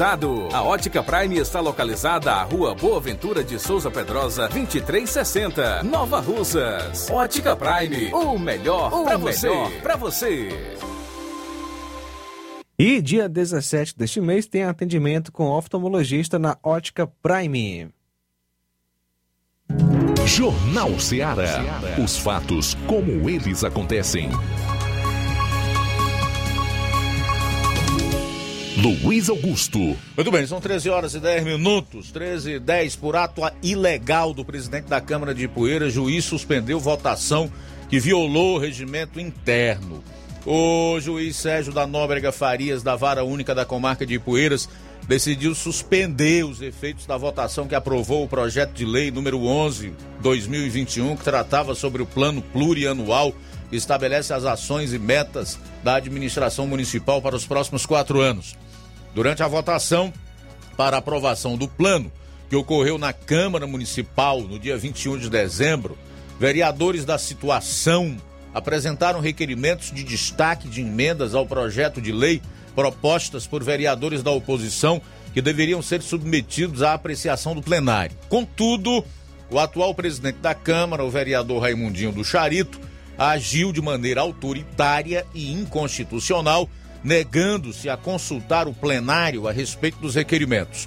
A Ótica Prime está localizada à Rua Boa Ventura de Souza Pedrosa, 2360, Nova Russas. Ótica Prime, o melhor para você. Para você. E dia 17 deste mês tem atendimento com oftalmologista na Ótica Prime. Jornal Ceará. Os fatos como eles acontecem. Luiz Augusto. Muito bem, são 13 horas e 10 minutos. 13 e 10 por ato ilegal do presidente da Câmara de Ipueira, juiz suspendeu votação que violou o regimento interno. O juiz Sérgio da Nóbrega Farias, da Vara Única da Comarca de Ipueiras, decidiu suspender os efeitos da votação que aprovou o projeto de lei número 11/2021 que tratava sobre o plano plurianual que estabelece as ações e metas da administração municipal para os próximos quatro anos. Durante a votação para aprovação do plano, que ocorreu na Câmara Municipal no dia 21 de dezembro, vereadores da situação apresentaram requerimentos de destaque de emendas ao projeto de lei propostas por vereadores da oposição que deveriam ser submetidos à apreciação do plenário. Contudo, o atual presidente da Câmara, o vereador Raimundinho do Charito, agiu de maneira autoritária e inconstitucional, negando-se a consultar o plenário a respeito dos requerimentos.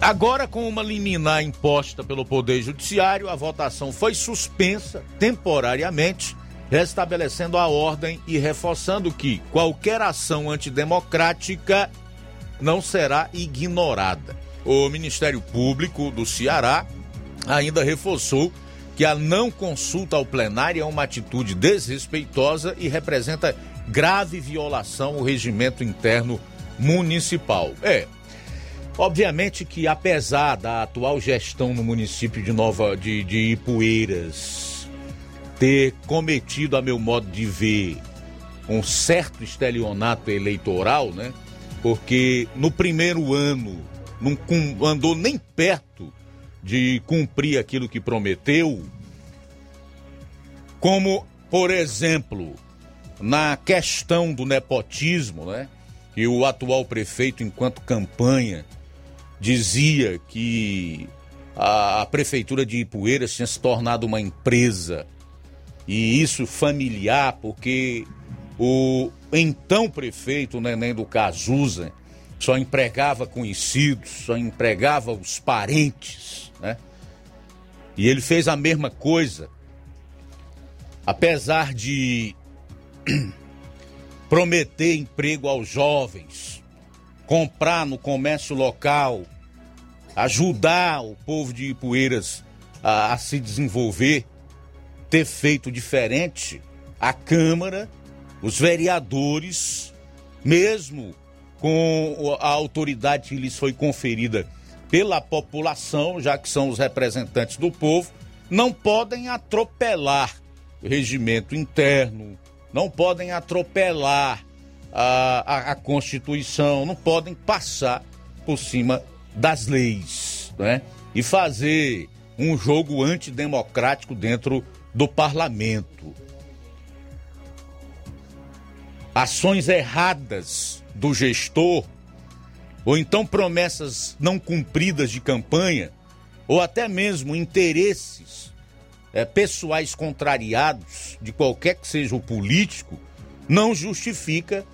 Agora, com uma liminar imposta pelo Poder Judiciário, a votação foi suspensa temporariamente, restabelecendo a ordem e reforçando que qualquer ação antidemocrática não será ignorada. O Ministério Público do Ceará ainda reforçou que a não consulta ao plenário é uma atitude desrespeitosa e representa grave violação ao regimento interno municipal. É, Obviamente que apesar da atual gestão no município de Nova de, de Ipueiras ter cometido, a meu modo de ver, um certo estelionato eleitoral, né? Porque no primeiro ano não andou nem perto de cumprir aquilo que prometeu, como, por exemplo, na questão do nepotismo, né? Que o atual prefeito, enquanto campanha, dizia que a, a prefeitura de Ipueiras tinha se tornado uma empresa e isso familiar, porque o então prefeito Neném do Cazuza só empregava conhecidos, só empregava os parentes, né? E ele fez a mesma coisa. Apesar de <clears throat> prometer emprego aos jovens, comprar no comércio local, ajudar o povo de Ipueiras a, a se desenvolver, ter feito diferente, a Câmara, os vereadores, mesmo com a autoridade que lhes foi conferida pela população, já que são os representantes do povo, não podem atropelar o regimento interno, não podem atropelar a, a, a Constituição, não podem passar por cima das leis, né? E fazer um jogo antidemocrático dentro do parlamento. Ações erradas do gestor, ou então promessas não cumpridas de campanha, ou até mesmo interesses é, pessoais contrariados de qualquer que seja o político, não justifica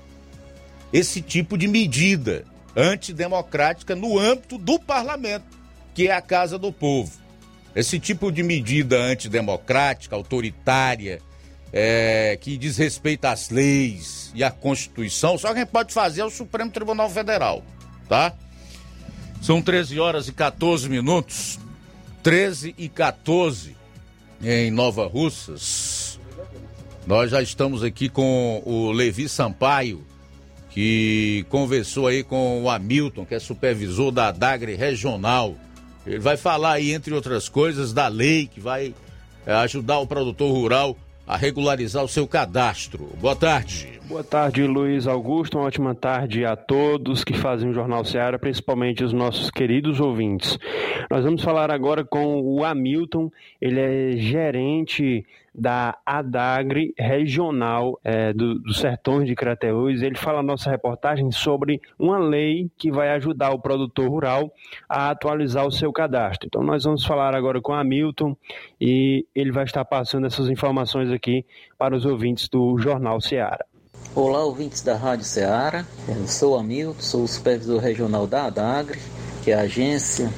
esse tipo de medida antidemocrática no âmbito do parlamento, que é a casa do povo. Esse tipo de medida antidemocrática, autoritária, é, que diz respeito às leis e à Constituição, só quem pode fazer é o Supremo Tribunal Federal, tá? São 13 horas e 14 minutos. 13 e 14 em Nova Russas. Nós já estamos aqui com o Levi Sampaio, que conversou aí com o Hamilton, que é supervisor da Dagre Regional. Ele vai falar aí, entre outras coisas, da lei que vai é, ajudar o produtor rural a regularizar o seu cadastro. Boa tarde. Boa tarde, Luiz Augusto. Uma ótima tarde a todos que fazem o Jornal Seara, principalmente os nossos queridos ouvintes. Nós vamos falar agora com o Hamilton, ele é gerente da Adagre Regional é, do, Sertões de Crateús. Ele fala na nossa reportagem sobre uma lei que vai ajudar o produtor rural a atualizar o seu cadastro. Então, nós vamos falar agora com o Hamilton e ele vai estar passando essas informações aqui para os ouvintes do Jornal Seara. Olá, ouvintes da Rádio Ceará. Eu sou Hamilton, sou o supervisor regional da ADAGRE, que é a agência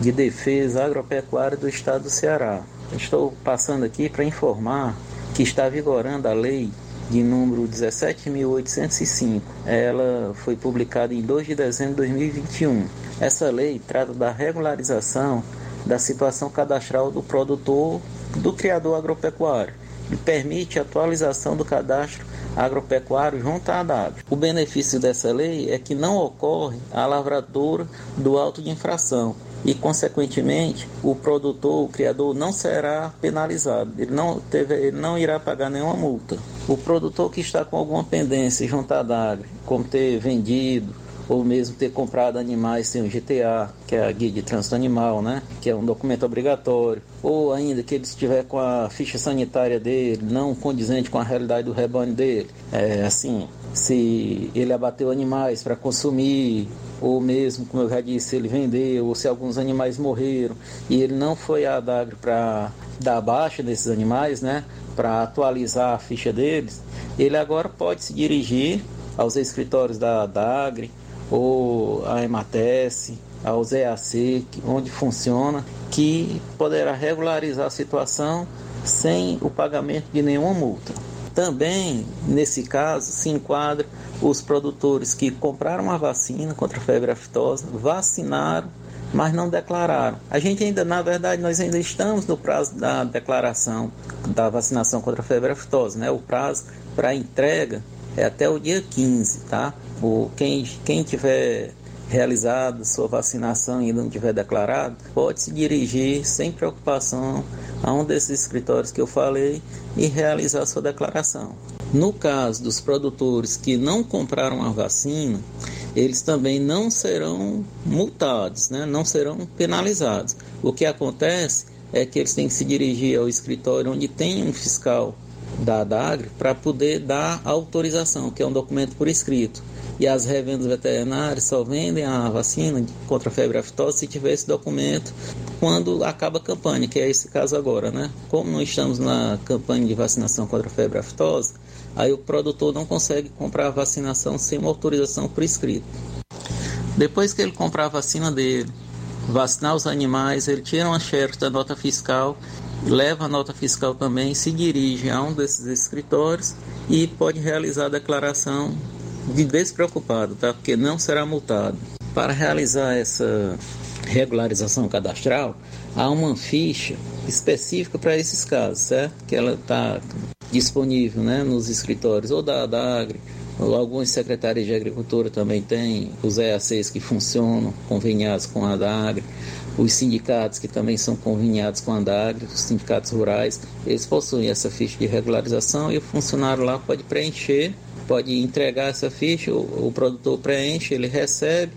de defesa agropecuária do estado do Ceará. Estou passando aqui para informar que está vigorando a lei de número 17.805. Ela foi publicada em 2 de dezembro de 2021. Essa lei trata da regularização da situação cadastral do produtor, do criador agropecuário e permite a atualização do cadastro agropecuário junto à ADAB. O benefício dessa lei é que não ocorre a lavradura do auto de infração e, consequentemente, o produtor, o criador, não será penalizado, ele não, teve, ele não irá pagar nenhuma multa. O produtor que está com alguma pendência junto à DAG, como ter vendido ou mesmo ter comprado animais sem o GTA, que é a Guia de Trânsito Animal, né? Que é um documento obrigatório. Ou ainda que ele estiver com a ficha sanitária dele, não condizente com a realidade do rebanho dele. É assim, se ele abateu animais para consumir, ou mesmo, como eu já disse, ele vendeu, ou se alguns animais morreram e ele não foi a DAGRE para dar baixa desses animais, né? Para atualizar a ficha deles, ele agora pode se dirigir aos escritórios da DAGRE ou a EMATES, aos EAC, onde funciona, que poderá regularizar a situação sem o pagamento de nenhuma multa. Também, nesse caso, se enquadra os produtores que compraram a vacina contra a febre aftosa, vacinaram, mas não declararam. A gente ainda, na verdade, nós ainda estamos no prazo da declaração da vacinação contra a febre aftosa, né? O prazo para entrega é até o dia 15, tá? O, quem, quem tiver realizado sua vacinação e ainda não tiver declarado, pode se dirigir sem preocupação a um desses escritórios que eu falei e realizar sua declaração. No caso dos produtores que não compraram a vacina, eles também não serão multados, né? não serão penalizados. O que acontece é que eles têm que se dirigir ao escritório onde tem um fiscal da DAGRE para poder dar autorização, que é um documento por escrito. E as revendas veterinárias só vendem a vacina contra a febre aftosa se tiver esse documento quando acaba a campanha, que é esse caso agora, né? Como não estamos na campanha de vacinação contra a febre aftosa, aí o produtor não consegue comprar a vacinação sem uma autorização por escrito. Depois que ele comprar a vacina dele, vacinar os animais, ele tira uma xerox da nota fiscal leva a nota fiscal também, se dirige a um desses escritórios e pode realizar a declaração de despreocupado, tá? Porque não será multado. Para realizar essa regularização cadastral, há uma ficha específica para esses casos, certo? Que ela está disponível, né, nos escritórios ou da, da Agri, algumas secretarias de agricultura também têm os EACs que funcionam conveniados com a da Agri os sindicatos que também são conveniados com a Andagre, os sindicatos rurais, eles possuem essa ficha de regularização e o funcionário lá pode preencher, pode entregar essa ficha, o, o produtor preenche, ele recebe,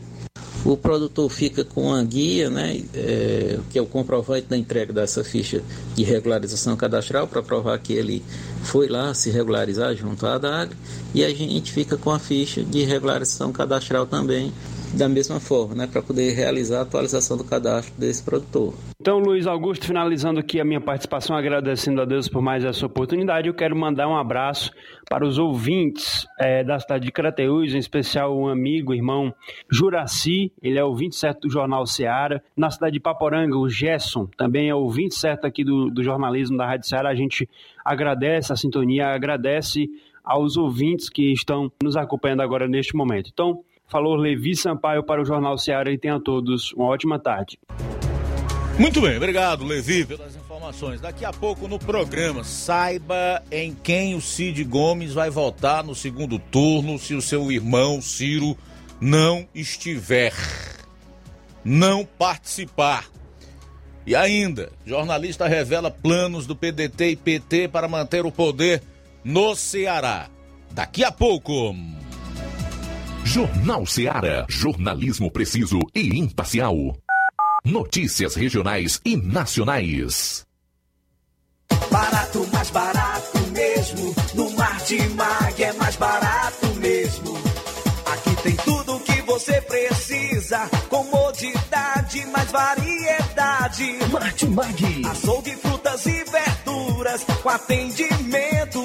o produtor fica com a guia, né, é, que é o comprovante da entrega dessa ficha de regularização cadastral para provar que ele foi lá se regularizar junto à Adagre e a gente fica com a ficha de regularização cadastral também da mesma forma, né, para poder realizar a atualização do cadastro desse produtor. Então, Luiz Augusto, finalizando aqui a minha participação, agradecendo a Deus por mais essa oportunidade, eu quero mandar um abraço para os ouvintes é, da cidade de Crateús, em especial um amigo, irmão Juraci, ele é ouvinte certo do Jornal Seara. Na cidade de Paporanga, o Gerson, também é ouvinte certo aqui do, do jornalismo da Rádio Seara. A gente agradece a sintonia, agradece aos ouvintes que estão nos acompanhando agora neste momento. Então, Falou Levi Sampaio para o Jornal Ceará e tenha todos uma ótima tarde. Muito bem, obrigado, Levi, pelas informações. Daqui a pouco no programa, saiba em quem o Cid Gomes vai votar no segundo turno se o seu irmão Ciro não estiver, não participar. E ainda, jornalista revela planos do PDT e PT para manter o poder no Ceará. Daqui a pouco. Jornal Ceará, jornalismo preciso e imparcial. Notícias regionais e nacionais. Barato, mais barato mesmo. No Martimag é mais barato mesmo. Aqui tem tudo o que você precisa. Comodidade, mais variedade. Martimag. Açougue, frutas e verduras. Com atendimento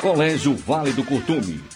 Colégio Vale do Curtume.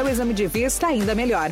exame de vista ainda melhor.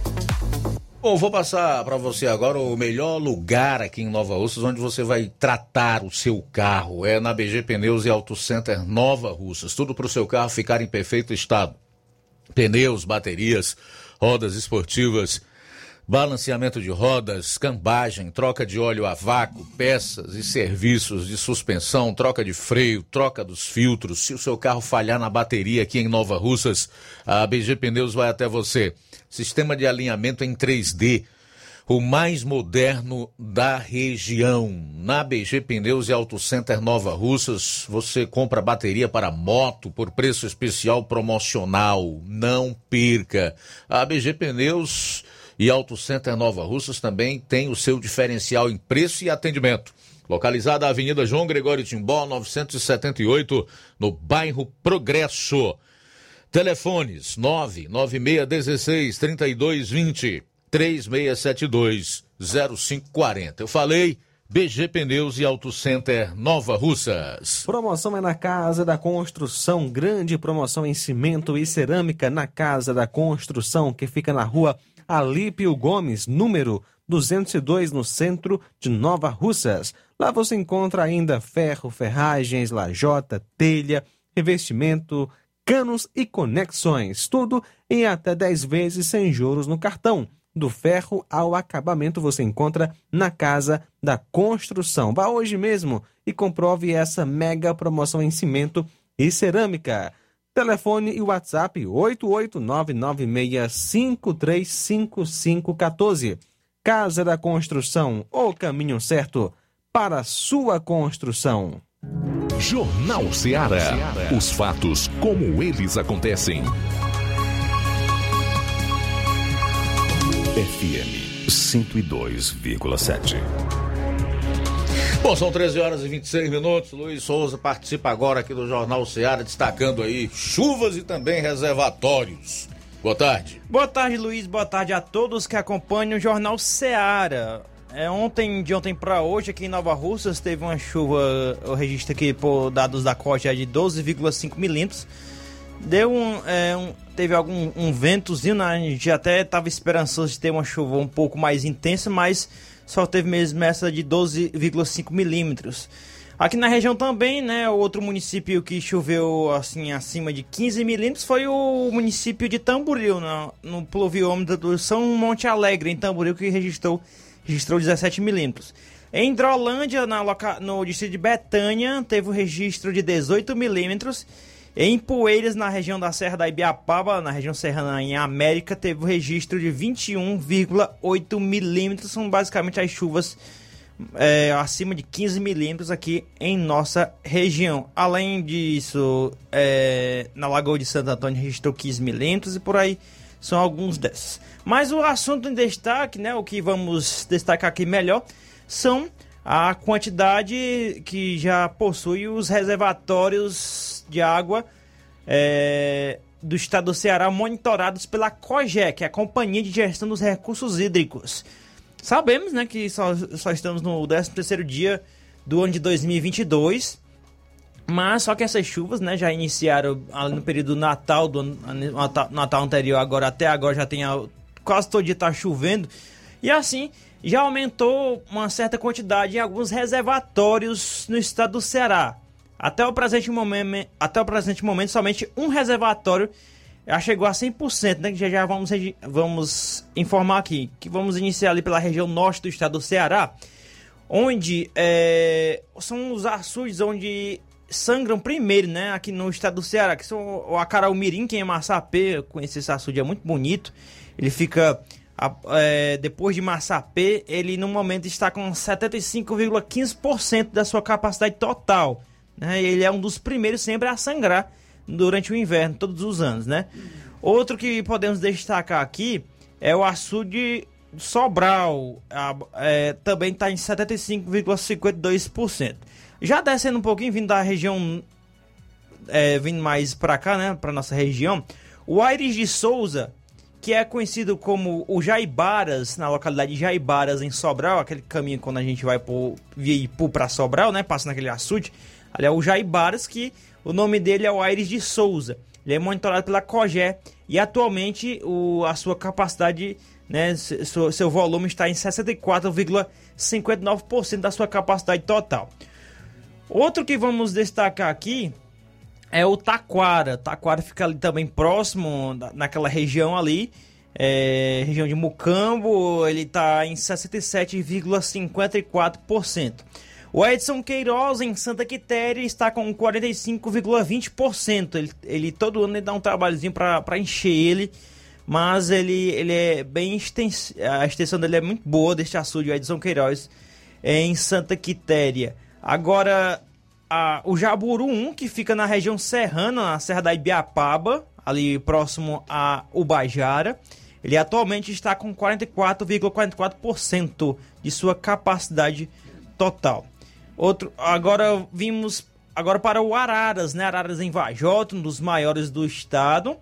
Bom, vou passar para você agora o melhor lugar aqui em Nova Russas onde você vai tratar o seu carro. É na BG Pneus e Auto Center Nova Russas. Tudo para o seu carro ficar em perfeito estado. Pneus, baterias, rodas esportivas, balanceamento de rodas, cambagem, troca de óleo a vácuo, peças e serviços de suspensão, troca de freio, troca dos filtros. Se o seu carro falhar na bateria aqui em Nova Russas, a BG Pneus vai até você. Sistema de alinhamento em 3D, o mais moderno da região. Na BG Pneus e Auto Center Nova Russas, você compra bateria para moto por preço especial promocional. Não perca. A BG Pneus e Auto Center Nova Russas também tem o seu diferencial em preço e atendimento. Localizada na Avenida João Gregório Timbó, 978, no bairro Progresso. Telefones 99616 3220 3672 0540. Eu falei BG Pneus e Auto Center Nova Russas. Promoção é na Casa da Construção, grande promoção em cimento e cerâmica na Casa da Construção, que fica na rua Alípio Gomes, número 202, no centro de Nova Russas. Lá você encontra ainda ferro, ferragens, lajota, telha, revestimento, canos e conexões, tudo em até 10 vezes sem juros no cartão. Do ferro ao acabamento você encontra na Casa da Construção. Vá hoje mesmo e comprove essa mega promoção em cimento e cerâmica. Telefone e WhatsApp 88996535514. Casa da Construção, o caminho certo para sua construção. Jornal Ceará. Os fatos como eles acontecem. FM 102,7. Bom, são 13 horas e 26 minutos. Luiz Souza participa agora aqui do Jornal Ceará, destacando aí chuvas e também reservatórios. Boa tarde. Boa tarde, Luiz. Boa tarde a todos que acompanham o Jornal Ceará. É, ontem, de ontem para hoje, aqui em Nova Russas, teve uma chuva, o registro aqui por dados da COT é de 12,5 milímetros. Deu um, é, um, teve algum um ventozinho, né? a gente até estava esperançoso de ter uma chuva um pouco mais intensa, mas só teve mesmo essa de 12,5 milímetros. Aqui na região também, né, outro município que choveu assim acima de 15 milímetros foi o município de Tamboril, no, no pluviômetro do São Monte Alegre, em Tamboril, que registrou registrou 17 milímetros. Em Hidrolândia, na loca... no distrito de Betânia, teve o registro de 18 milímetros. Em Poeiras, na região da Serra da Ibiapaba, na região serrana em América, teve o registro de 21,8 milímetros. São basicamente as chuvas é, acima de 15 milímetros aqui em nossa região. Além disso, é, na Lagoa de Santo Antônio registrou 15 milímetros e por aí são alguns desses. Mas o assunto em destaque, né, o que vamos destacar aqui melhor, são a quantidade que já possui os reservatórios de água é, do estado do Ceará monitorados pela COGE, que é a Companhia de Gestão dos Recursos Hídricos. Sabemos né, que só, só estamos no 13º dia do ano de 2022, mas só que essas chuvas né, já iniciaram no período Natal, do Natal anterior, agora até agora já tem quase todo dia está chovendo. E assim, já aumentou uma certa quantidade em alguns reservatórios no estado do Ceará. Até o presente momento, até o presente momento somente um reservatório já chegou a 100%, né? Já já vamos, vamos informar aqui, que vamos iniciar ali pela região norte do estado do Ceará, onde é, são os açudes onde sangram primeiro, né? Aqui no estado do Ceará, que são o Acaraumirim, que é Massapê, conheci esse açude, é muito bonito. Ele fica é, depois de Massapê, ele no momento está com 75,15% da sua capacidade total. Né? Ele é um dos primeiros sempre a sangrar durante o inverno, todos os anos, né? Outro que podemos destacar aqui é o açude Sobral, é, também está em 75,52%. Já descendo um pouquinho, vindo da região, é, vindo mais para cá, né, para nossa região, o Aires de Souza, que é conhecido como o Jaibaras, na localidade de Jaibaras, em Sobral, aquele caminho quando a gente vai por Ipu para Sobral, né, passa naquele açude, ali é o Jaibaras, que o nome dele é o Aires de Souza. Ele é monitorado pela COGÉ e atualmente o, a sua capacidade né, seu, seu volume está em 64,59% da sua capacidade total. Outro que vamos destacar aqui é o Taquara. Taquara fica ali também próximo, naquela região ali, é, região de Mucambo, ele está em 67,54%. O Edson Queiroz, em Santa Quitéria, está com 45,20%. Ele, ele todo ano ele dá um trabalhozinho para encher ele mas ele, ele é bem a extensão dele é muito boa deste açude Edson Queiroz em Santa Quitéria. Agora a, o Jaburu 1, que fica na região serrana, na Serra da Ibiapaba, ali próximo a Ubajara, ele atualmente está com 44,44% de sua capacidade total. Outro, agora vimos agora para o Araras, né? Araras em Vajota, um dos maiores do estado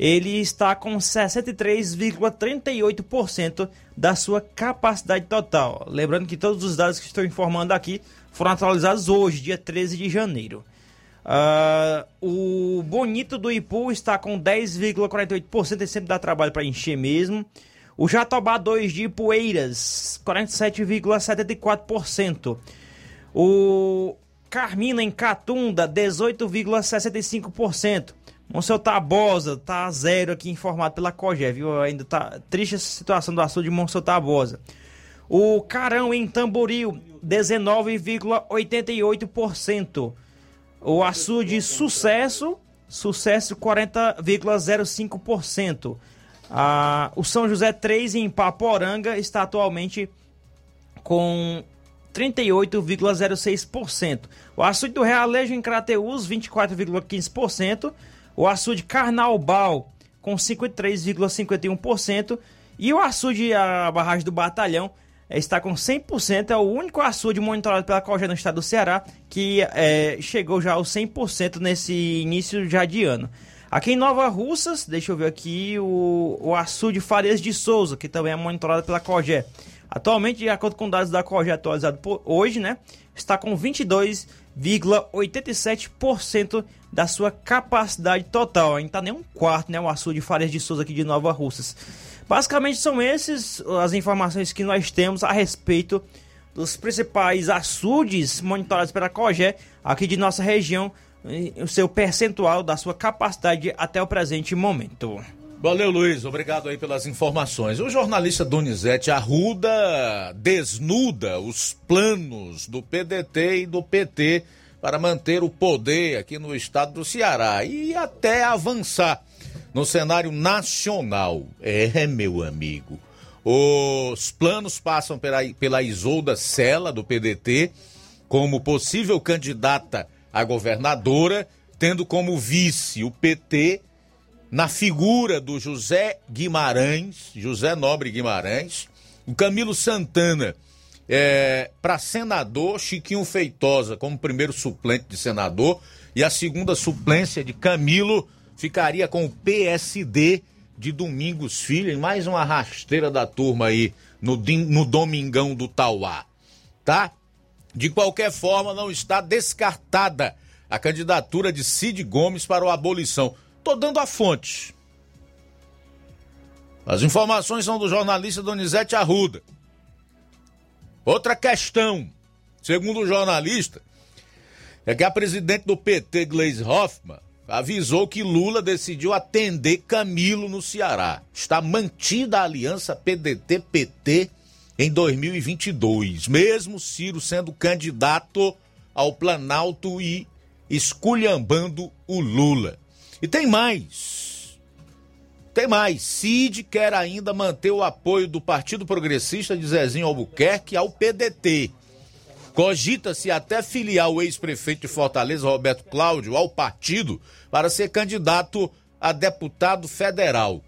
ele está com 63,38% da sua capacidade total. Lembrando que todos os dados que estou informando aqui foram atualizados hoje, dia 13 de janeiro. Uh, o Bonito do Ipu está com 10,48%, ele sempre dá trabalho para encher mesmo. O Jatobá 2 de Ipueiras, 47,74%. O Carmina em Catunda, 18,65%. Monsenhor Tabosa tá zero aqui informado pela COGÉ, viu? Ainda tá triste essa situação do açude de Monsenhor Tabosa. O Carão em Tamboril, 19,88%. O açude Sucesso, Sucesso 40,05%. Ah, o São José 3 em Paporanga está atualmente com 38,06%. O açude do Realejo em Crateus, 24,15%. O açude Carnaubal com 53,51% e o açude a barragem do Batalhão está com 100%, é o único açude monitorado pela Cogé no estado do Ceará que é, chegou já aos 100% nesse início já de ano. Aqui em Nova Russas, deixa eu ver aqui, o, o açude Farias de Souza, que também é monitorado pela Cogé. Atualmente, de acordo com dados da Cogé atualizado por hoje, né, está com 22,87% da sua capacidade total. Ainda tá nem um quarto, né? O açude Farias de Souza aqui de Nova Russas. Basicamente são esses as informações que nós temos a respeito dos principais açudes monitorados pela COGÉ aqui de nossa região, o seu percentual da sua capacidade até o presente momento. Valeu, Luiz. Obrigado aí pelas informações. O jornalista Donizete Arruda desnuda os planos do PDT e do PT para manter o poder aqui no estado do Ceará e até avançar no cenário nacional. É, meu amigo. Os planos passam pela, pela Isolda Sela, do PDT, como possível candidata a governadora, tendo como vice o PT, na figura do José Guimarães, José Nobre Guimarães, o Camilo Santana é, para senador, Chiquinho Feitosa como primeiro suplente de senador e a segunda suplência de Camilo ficaria com o PSD de Domingos Filho, em mais uma rasteira da turma aí no, no Domingão do Tauá, tá? De qualquer forma, não está descartada a candidatura de Cid Gomes para o abolição. Tô dando a fonte. As informações são do jornalista Donizete Arruda. Outra questão, segundo o jornalista, é que a presidente do PT, Gleisi Hoffmann, avisou que Lula decidiu atender Camilo no Ceará. Está mantida a aliança PDT-PT em 2022, mesmo Ciro sendo candidato ao Planalto e esculhambando o Lula. E tem mais. Tem mais, Cid quer ainda manter o apoio do Partido Progressista de Zezinho Albuquerque ao PDT. Cogita-se até filiar o ex-prefeito de Fortaleza, Roberto Cláudio, ao partido para ser candidato a deputado federal.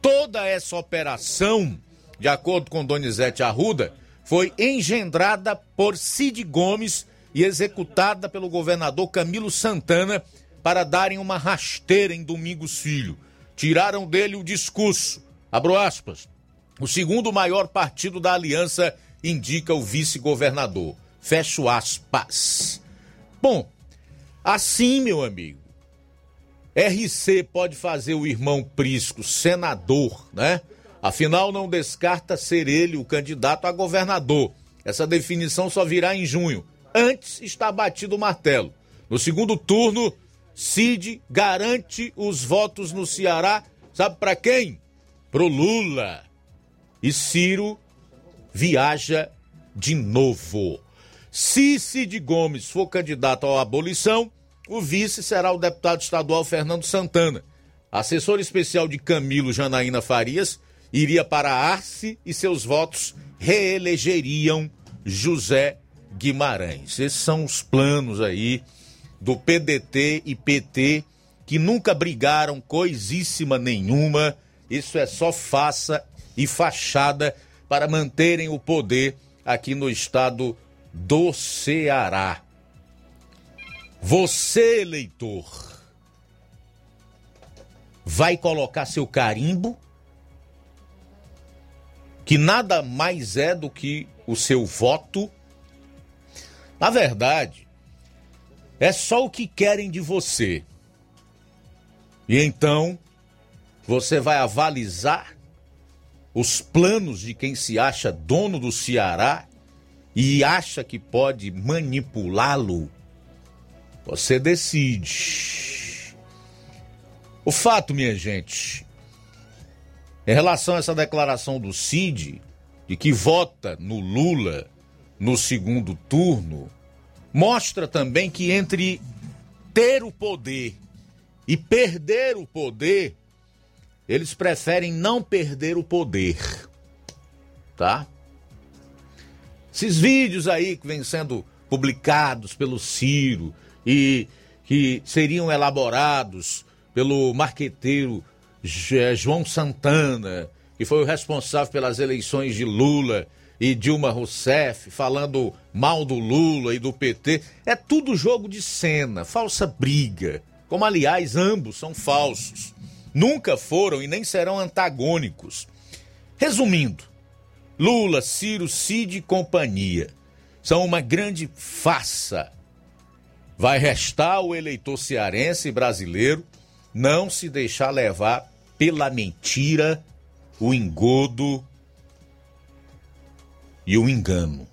Toda essa operação, de acordo com Donizete Arruda, foi engendrada por Cid Gomes e executada pelo governador Camilo Santana para darem uma rasteira em Domingos Filho. Tiraram dele o discurso. Abro aspas. O segundo maior partido da aliança indica o vice-governador. Fecho aspas. Bom, assim, meu amigo, RC pode fazer o irmão Prisco senador, né? Afinal, não descarta ser ele o candidato a governador. Essa definição só virá em junho. Antes está batido o martelo. No segundo turno, Cid garante os votos no Ceará. Sabe para quem? Pro Lula. E Ciro viaja de novo. Se Cid Gomes for candidato à abolição, o vice será o deputado estadual Fernando Santana. Assessor especial de Camilo Janaína Farias iria para Arce e seus votos reelegeriam José Guimarães. Esses são os planos aí do PDT e PT que nunca brigaram coisíssima nenhuma. Isso é só faça e fachada para manterem o poder aqui no estado do Ceará. Você, eleitor, vai colocar seu carimbo que nada mais é do que o seu voto. Na verdade, é só o que querem de você. E então, você vai avalizar os planos de quem se acha dono do Ceará e acha que pode manipulá-lo. Você decide. O fato, minha gente, em relação a essa declaração do Cid, de que vota no Lula no segundo turno, mostra também que entre ter o poder e perder o poder, eles preferem não perder o poder. Tá? Esses vídeos aí que vêm sendo publicados pelo Ciro e que seriam elaborados pelo marqueteiro João Santana, que foi o responsável pelas eleições de Lula e Dilma Rousseff, falando mal do Lula e do PT, é tudo jogo de cena, falsa briga. Como, aliás, ambos são falsos. Nunca foram e nem serão antagônicos. Resumindo, Lula, Ciro, Cid e companhia são uma grande farsa. Vai restar o eleitor cearense e brasileiro não se deixar levar pela mentira, o engodo e o engano.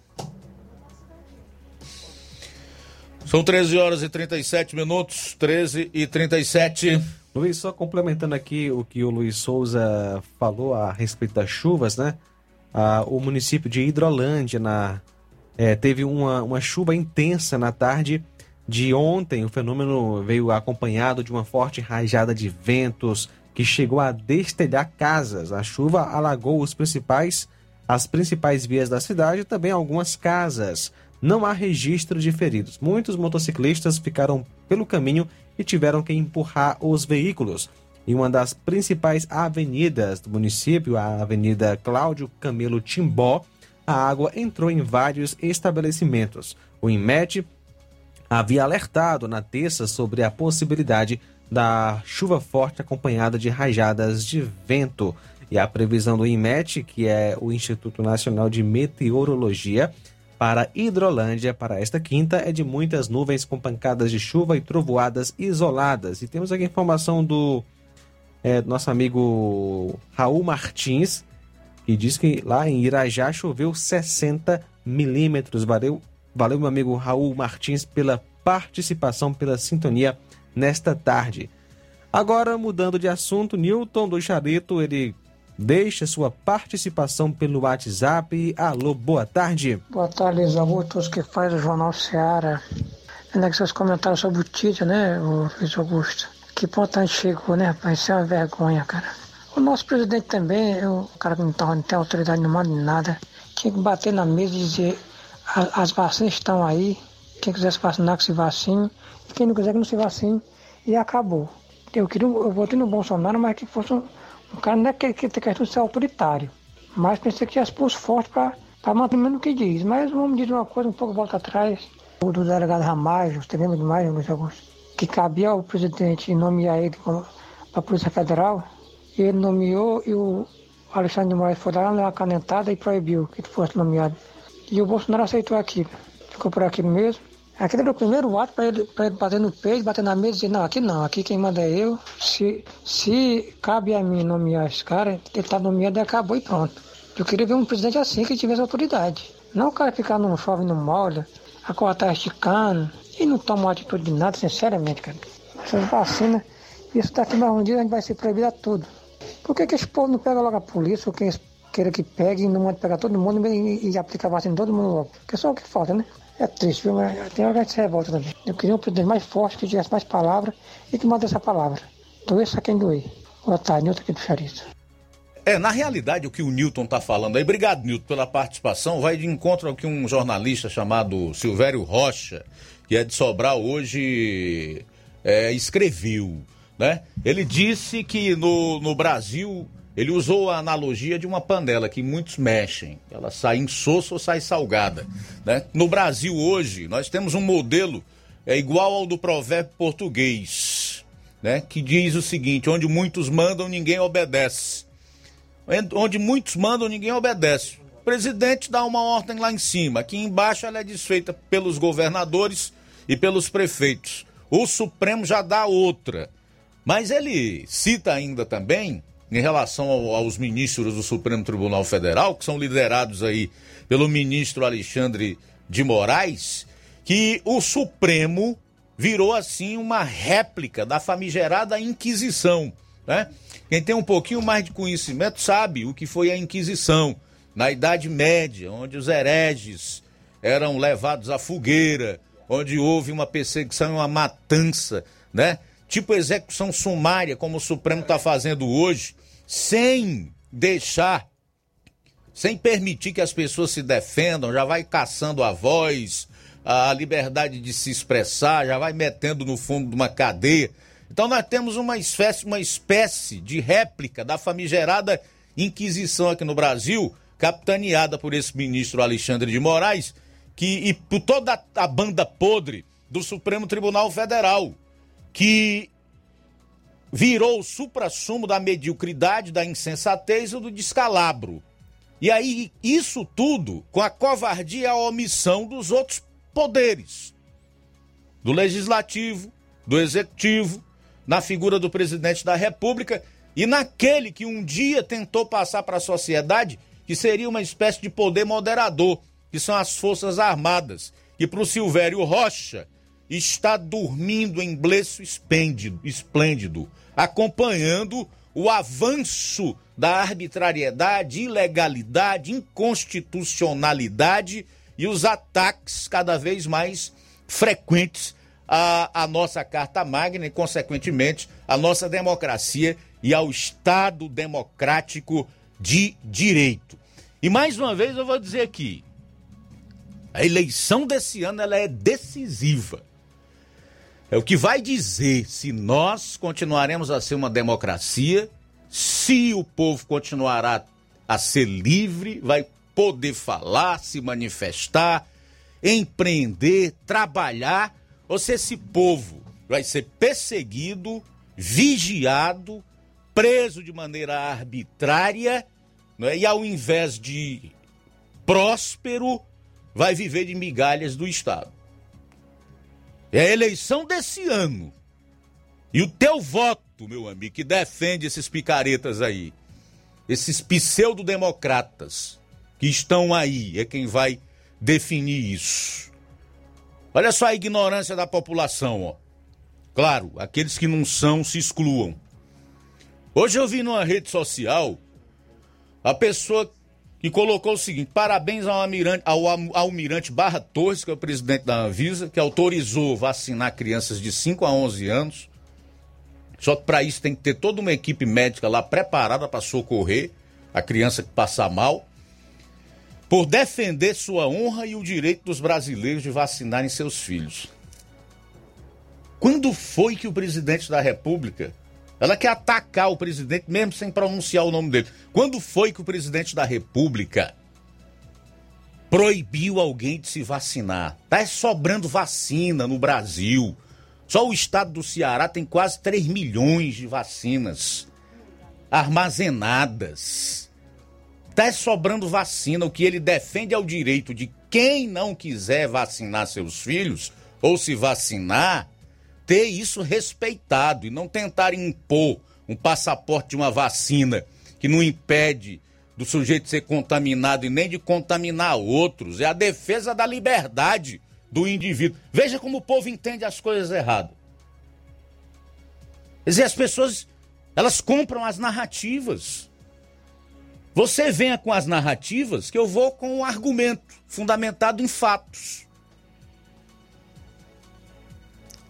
São 13 horas e 37 minutos, 13 e 37. Luiz, só complementando aqui o que o Luiz Souza falou a respeito das chuvas, né? Ah, o município de Hidrolândia na, é, teve uma, uma chuva intensa na tarde de ontem. O fenômeno veio acompanhado de uma forte rajada de ventos, que chegou a destelhar casas. A chuva alagou os principais, as principais vias da cidade e também algumas casas. Não há registro de feridos. Muitos motociclistas ficaram pelo caminho e tiveram que empurrar os veículos. Em uma das principais avenidas do município, a Avenida Cláudio Camelo Timbó, a água entrou em vários estabelecimentos. O INMET havia alertado na terça sobre a possibilidade da chuva forte acompanhada de rajadas de vento. E a previsão do INMET, que é o Instituto Nacional de Meteorologia, para Hidrolândia para esta quinta é de muitas nuvens com pancadas de chuva e trovoadas isoladas. E temos aqui a informação do é, nosso amigo Raul Martins, que diz que lá em Irajá choveu 60 milímetros. Valeu, valeu, meu amigo Raul Martins, pela participação, pela sintonia nesta tarde. Agora, mudando de assunto, Newton do Charito, ele deixa sua participação pelo WhatsApp. Alô, boa tarde. Boa tarde, Isaú, todos que faz o Jornal Seara. Ainda que seus comentários sobre o Tite, né, o Luiz Augusto? Que gente chegou, né, rapaz? Isso é uma vergonha, cara. O nosso presidente também, é o cara que não, não tem autoridade, não manda nada. Tinha que bater na mesa e dizer: as vacinas estão aí, quem quiser se vacinar, que se vacine. Quem não quiser, que não se vacine. E acabou. Eu, queria, eu votei no Bolsonaro, mas que fosse um, O cara não é que, que tem questão de ser autoritário, mas pensei que tinha pulso forte para manter o que diz. Mas vamos dizer uma coisa um pouco volta atrás. O do delegado Ramalho, você lembra demais, Luiz Augusto? Que cabia ao presidente nomear ele para a Polícia Federal. Ele nomeou e o Alexandre de Moraes foi lá, uma canetada e proibiu que fosse nomeado. E o Bolsonaro aceitou aquilo. Ficou por aquilo mesmo. Aquele era o primeiro ato para ele, ele bater no peito, bater na mesa e dizer, não, aqui não, aqui quem manda é eu. Se, se cabe a mim nomear esse cara, ele está nomeado e acabou e pronto. Eu queria ver um presidente assim que tivesse autoridade. Não o cara ficar no chove no molha, a coisa tá esticando e não toma uma atitude de nada, sinceramente, cara. Essas vacinas, isso daqui mais um dia a gente vai ser proibido a tudo. Por que, que esse povo não pega logo a polícia, ou quem queira que pegue e não manda pegar todo mundo e, e aplica a vacina em todo mundo logo? Porque é só o que falta, né? É triste, viu? Mas tem hora que se revolta também. Eu queria um presidente mais forte, que tivesse mais palavra e que mandasse essa palavra. Doença quem doer. Boa tarde, Nilton aqui do Charito. É, na realidade, o que o Newton está falando aí, obrigado, Newton, pela participação, vai de encontro ao que um jornalista chamado Silvério Rocha, que é de Sobral hoje, é, escreveu. Né? Ele disse que no, no Brasil, ele usou a analogia de uma panela que muitos mexem. Ela sai insossa ou sai salgada. Né? No Brasil hoje, nós temos um modelo é igual ao do provérbio português, né? que diz o seguinte: onde muitos mandam, ninguém obedece onde muitos mandam, ninguém obedece. O presidente dá uma ordem lá em cima, aqui embaixo ela é desfeita pelos governadores e pelos prefeitos. O Supremo já dá outra. Mas ele cita ainda também, em relação ao, aos ministros do Supremo Tribunal Federal, que são liderados aí pelo ministro Alexandre de Moraes, que o Supremo virou assim uma réplica da famigerada Inquisição, né? Quem tem um pouquinho mais de conhecimento sabe o que foi a Inquisição na Idade Média, onde os hereges eram levados à fogueira, onde houve uma perseguição e uma matança, né? Tipo execução sumária, como o Supremo está fazendo hoje, sem deixar, sem permitir que as pessoas se defendam, já vai caçando a voz, a liberdade de se expressar, já vai metendo no fundo de uma cadeia. Então nós temos uma espécie, uma espécie de réplica da famigerada Inquisição aqui no Brasil, capitaneada por esse ministro Alexandre de Moraes, que e por toda a banda podre do Supremo Tribunal Federal, que virou o suprassumo da mediocridade, da insensatez e do descalabro. E aí, isso tudo com a covardia e a omissão dos outros poderes: do legislativo, do executivo, na figura do presidente da República e naquele que um dia tentou passar para a sociedade que seria uma espécie de poder moderador, que são as Forças Armadas, que para o Silvério Rocha está dormindo em bleço esplêndido, esplêndido, acompanhando o avanço da arbitrariedade, ilegalidade, inconstitucionalidade e os ataques cada vez mais frequentes a, a nossa Carta Magna e, consequentemente, a nossa democracia e ao Estado democrático de direito. E mais uma vez eu vou dizer aqui, a eleição desse ano ela é decisiva. É o que vai dizer se nós continuaremos a ser uma democracia, se o povo continuará a ser livre, vai poder falar, se manifestar, empreender, trabalhar ou se esse povo vai ser perseguido, vigiado, preso de maneira arbitrária, é? e ao invés de próspero, vai viver de migalhas do Estado. É a eleição desse ano. E o teu voto, meu amigo, que defende esses picaretas aí, esses pseudo-democratas que estão aí, é quem vai definir isso. Olha só a ignorância da população, ó. Claro, aqueles que não são se excluam. Hoje eu vi numa rede social a pessoa que colocou o seguinte: parabéns ao almirante, ao almirante Barra Torres, que é o presidente da Anvisa, que autorizou vacinar crianças de 5 a 11 anos. Só que para isso tem que ter toda uma equipe médica lá preparada para socorrer a criança que passar mal por defender sua honra e o direito dos brasileiros de vacinarem seus filhos. Quando foi que o presidente da República Ela quer atacar o presidente mesmo sem pronunciar o nome dele. Quando foi que o presidente da República proibiu alguém de se vacinar? Tá sobrando vacina no Brasil. Só o estado do Ceará tem quase 3 milhões de vacinas armazenadas. Tá sobrando vacina. O que ele defende é o direito de quem não quiser vacinar seus filhos ou se vacinar ter isso respeitado e não tentar impor um passaporte de uma vacina que não impede do sujeito ser contaminado e nem de contaminar outros. É a defesa da liberdade do indivíduo. Veja como o povo entende as coisas errado. Quer dizer, as pessoas, elas compram as narrativas. Você venha com as narrativas que eu vou com um argumento fundamentado em fatos.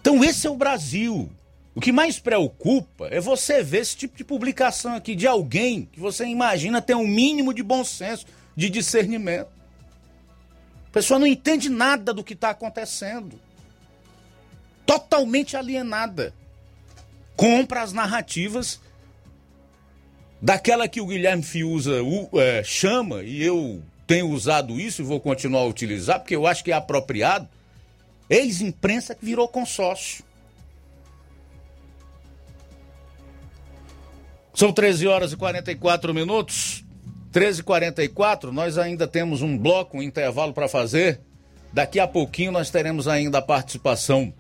Então esse é o Brasil. O que mais preocupa é você ver esse tipo de publicação aqui de alguém que você imagina ter um mínimo de bom senso, de discernimento. A pessoa não entende nada do que está acontecendo. Totalmente alienada. Compra as narrativas daquela que o Guilherme Fiuza é, chama, e eu tenho usado isso e vou continuar a utilizar, porque eu acho que é apropriado Ex-imprensa que virou consórcio. São 13 horas e 44 minutos. 13 e 44 nós ainda temos um bloco, um intervalo para fazer. Daqui a pouquinho nós teremos ainda a participação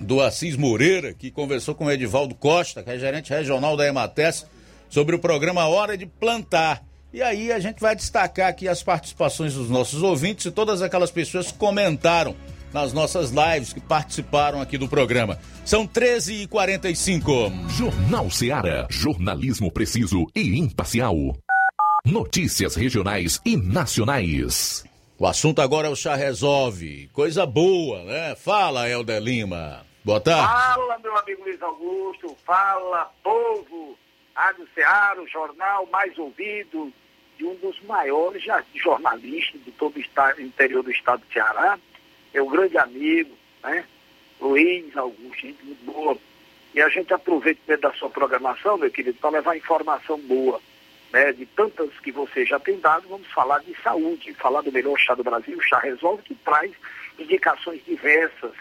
do Assis Moreira, que conversou com o Edivaldo Costa, que é gerente regional da Emates, sobre o programa Hora de Plantar. E aí a gente vai destacar aqui as participações dos nossos ouvintes e todas aquelas pessoas que comentaram nas nossas lives que participaram aqui do programa. São 13h45. Jornal Seara. Jornalismo preciso e imparcial. Notícias regionais e nacionais. O assunto agora é o Chá Resolve. Coisa boa, né? Fala, Helder Lima. Boa tarde. Fala, meu amigo Luiz Augusto. Fala, povo. Rádio Seara, o jornal mais ouvido de um dos maiores jornalistas de todo o estado, interior do estado do Ceará meu grande amigo, né? Luiz Augusto, gente muito boa. E a gente aproveita dentro da sua programação, meu querido, para levar informação boa. Né, de tantas que você já tem dado, vamos falar de saúde, falar do melhor chá do Brasil, o Chá Resolve, que traz indicações diversas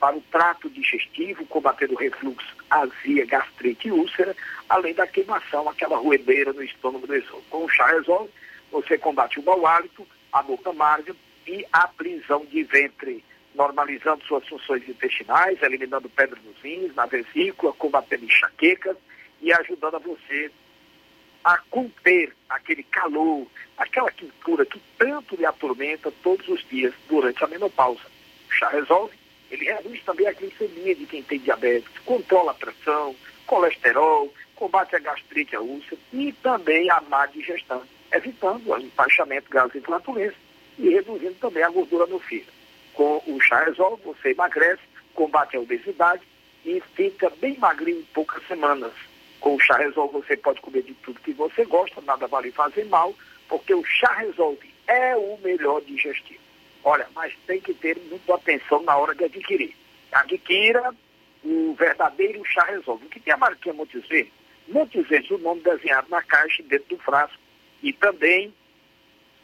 para o trato digestivo, combatendo refluxo, azia, gastrite e úlcera, além da queimação, aquela roedeira no estômago do esôfago. Com o Chá Resolve, você combate o mau hálito, a boca amarga, e a prisão de ventre, normalizando suas funções intestinais, eliminando pedras nos rins, na vesícula, combatendo enxaquecas e ajudando a você a conter aquele calor, aquela quintura que tanto lhe atormenta todos os dias durante a menopausa. O chá resolve, ele reduz também a glicemia de quem tem diabetes, controla a pressão, colesterol, combate a gastrite, a úlcera e também a má digestão, evitando o empaixamento, gases e flatulência e reduzindo também a gordura no fígado. Com o chá resolve, você emagrece, combate a obesidade e fica bem magrinho em poucas semanas. Com o chá resolve, você pode comer de tudo que você gosta, nada vai fazer mal, porque o chá resolve é o melhor digestivo. Olha, mas tem que ter muita atenção na hora de adquirir. Adquira o verdadeiro chá resolve. O que tem a marquinha Montes Verdes? Montes Verdes, o nome desenhado na caixa dentro do frasco. E também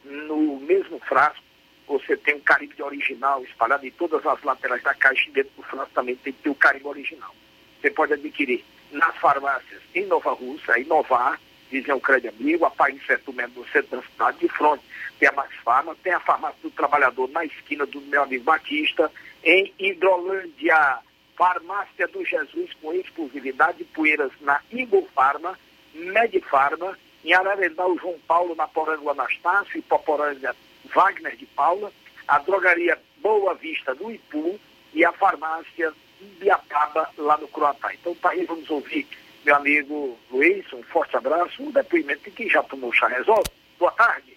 no mesmo frasco, você tem um carimbo original espalhado em todas as laterais da caixa e dentro do frasco também tem que ter o carimbo original. Você pode adquirir nas farmácias em Nova Rússia, Inovar, dizem o Crédito Amigo, a País Setumento no centro da cidade, de frente tem a Max Farma, tem a Farmácia do Trabalhador na esquina do meu amigo Batista, em Hidrolândia, Farmácia do Jesus com exclusividade de Poeiras na Igor Farma, Medifarma, em Ararendá, o João Paulo, na Poranga Anastácio, e Poporanga Wagner de Paula, a drogaria Boa Vista do Ipu e a farmácia Ibiapaba, lá no Croatá. Então, tá aí, vamos ouvir meu amigo Luiz, um forte abraço, um depoimento de quem já tomou chá resolve. Boa tarde.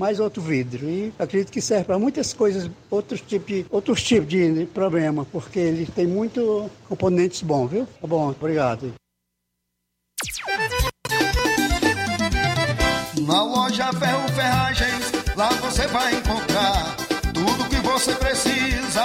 mais outro vidro. E acredito que serve para muitas coisas, outros tipos, outros tipos de problema, porque ele tem muito componentes bons, viu? Tá bom, obrigado. Na loja Ferro Ferragens, lá você vai encontrar tudo que você precisa,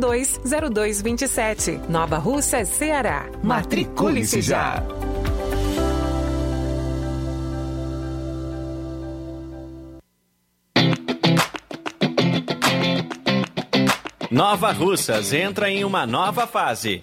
0227. Nova Russa, Ceará. Matricule-se já. Nova Russas entra em uma nova fase.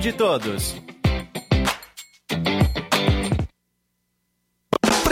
De todos.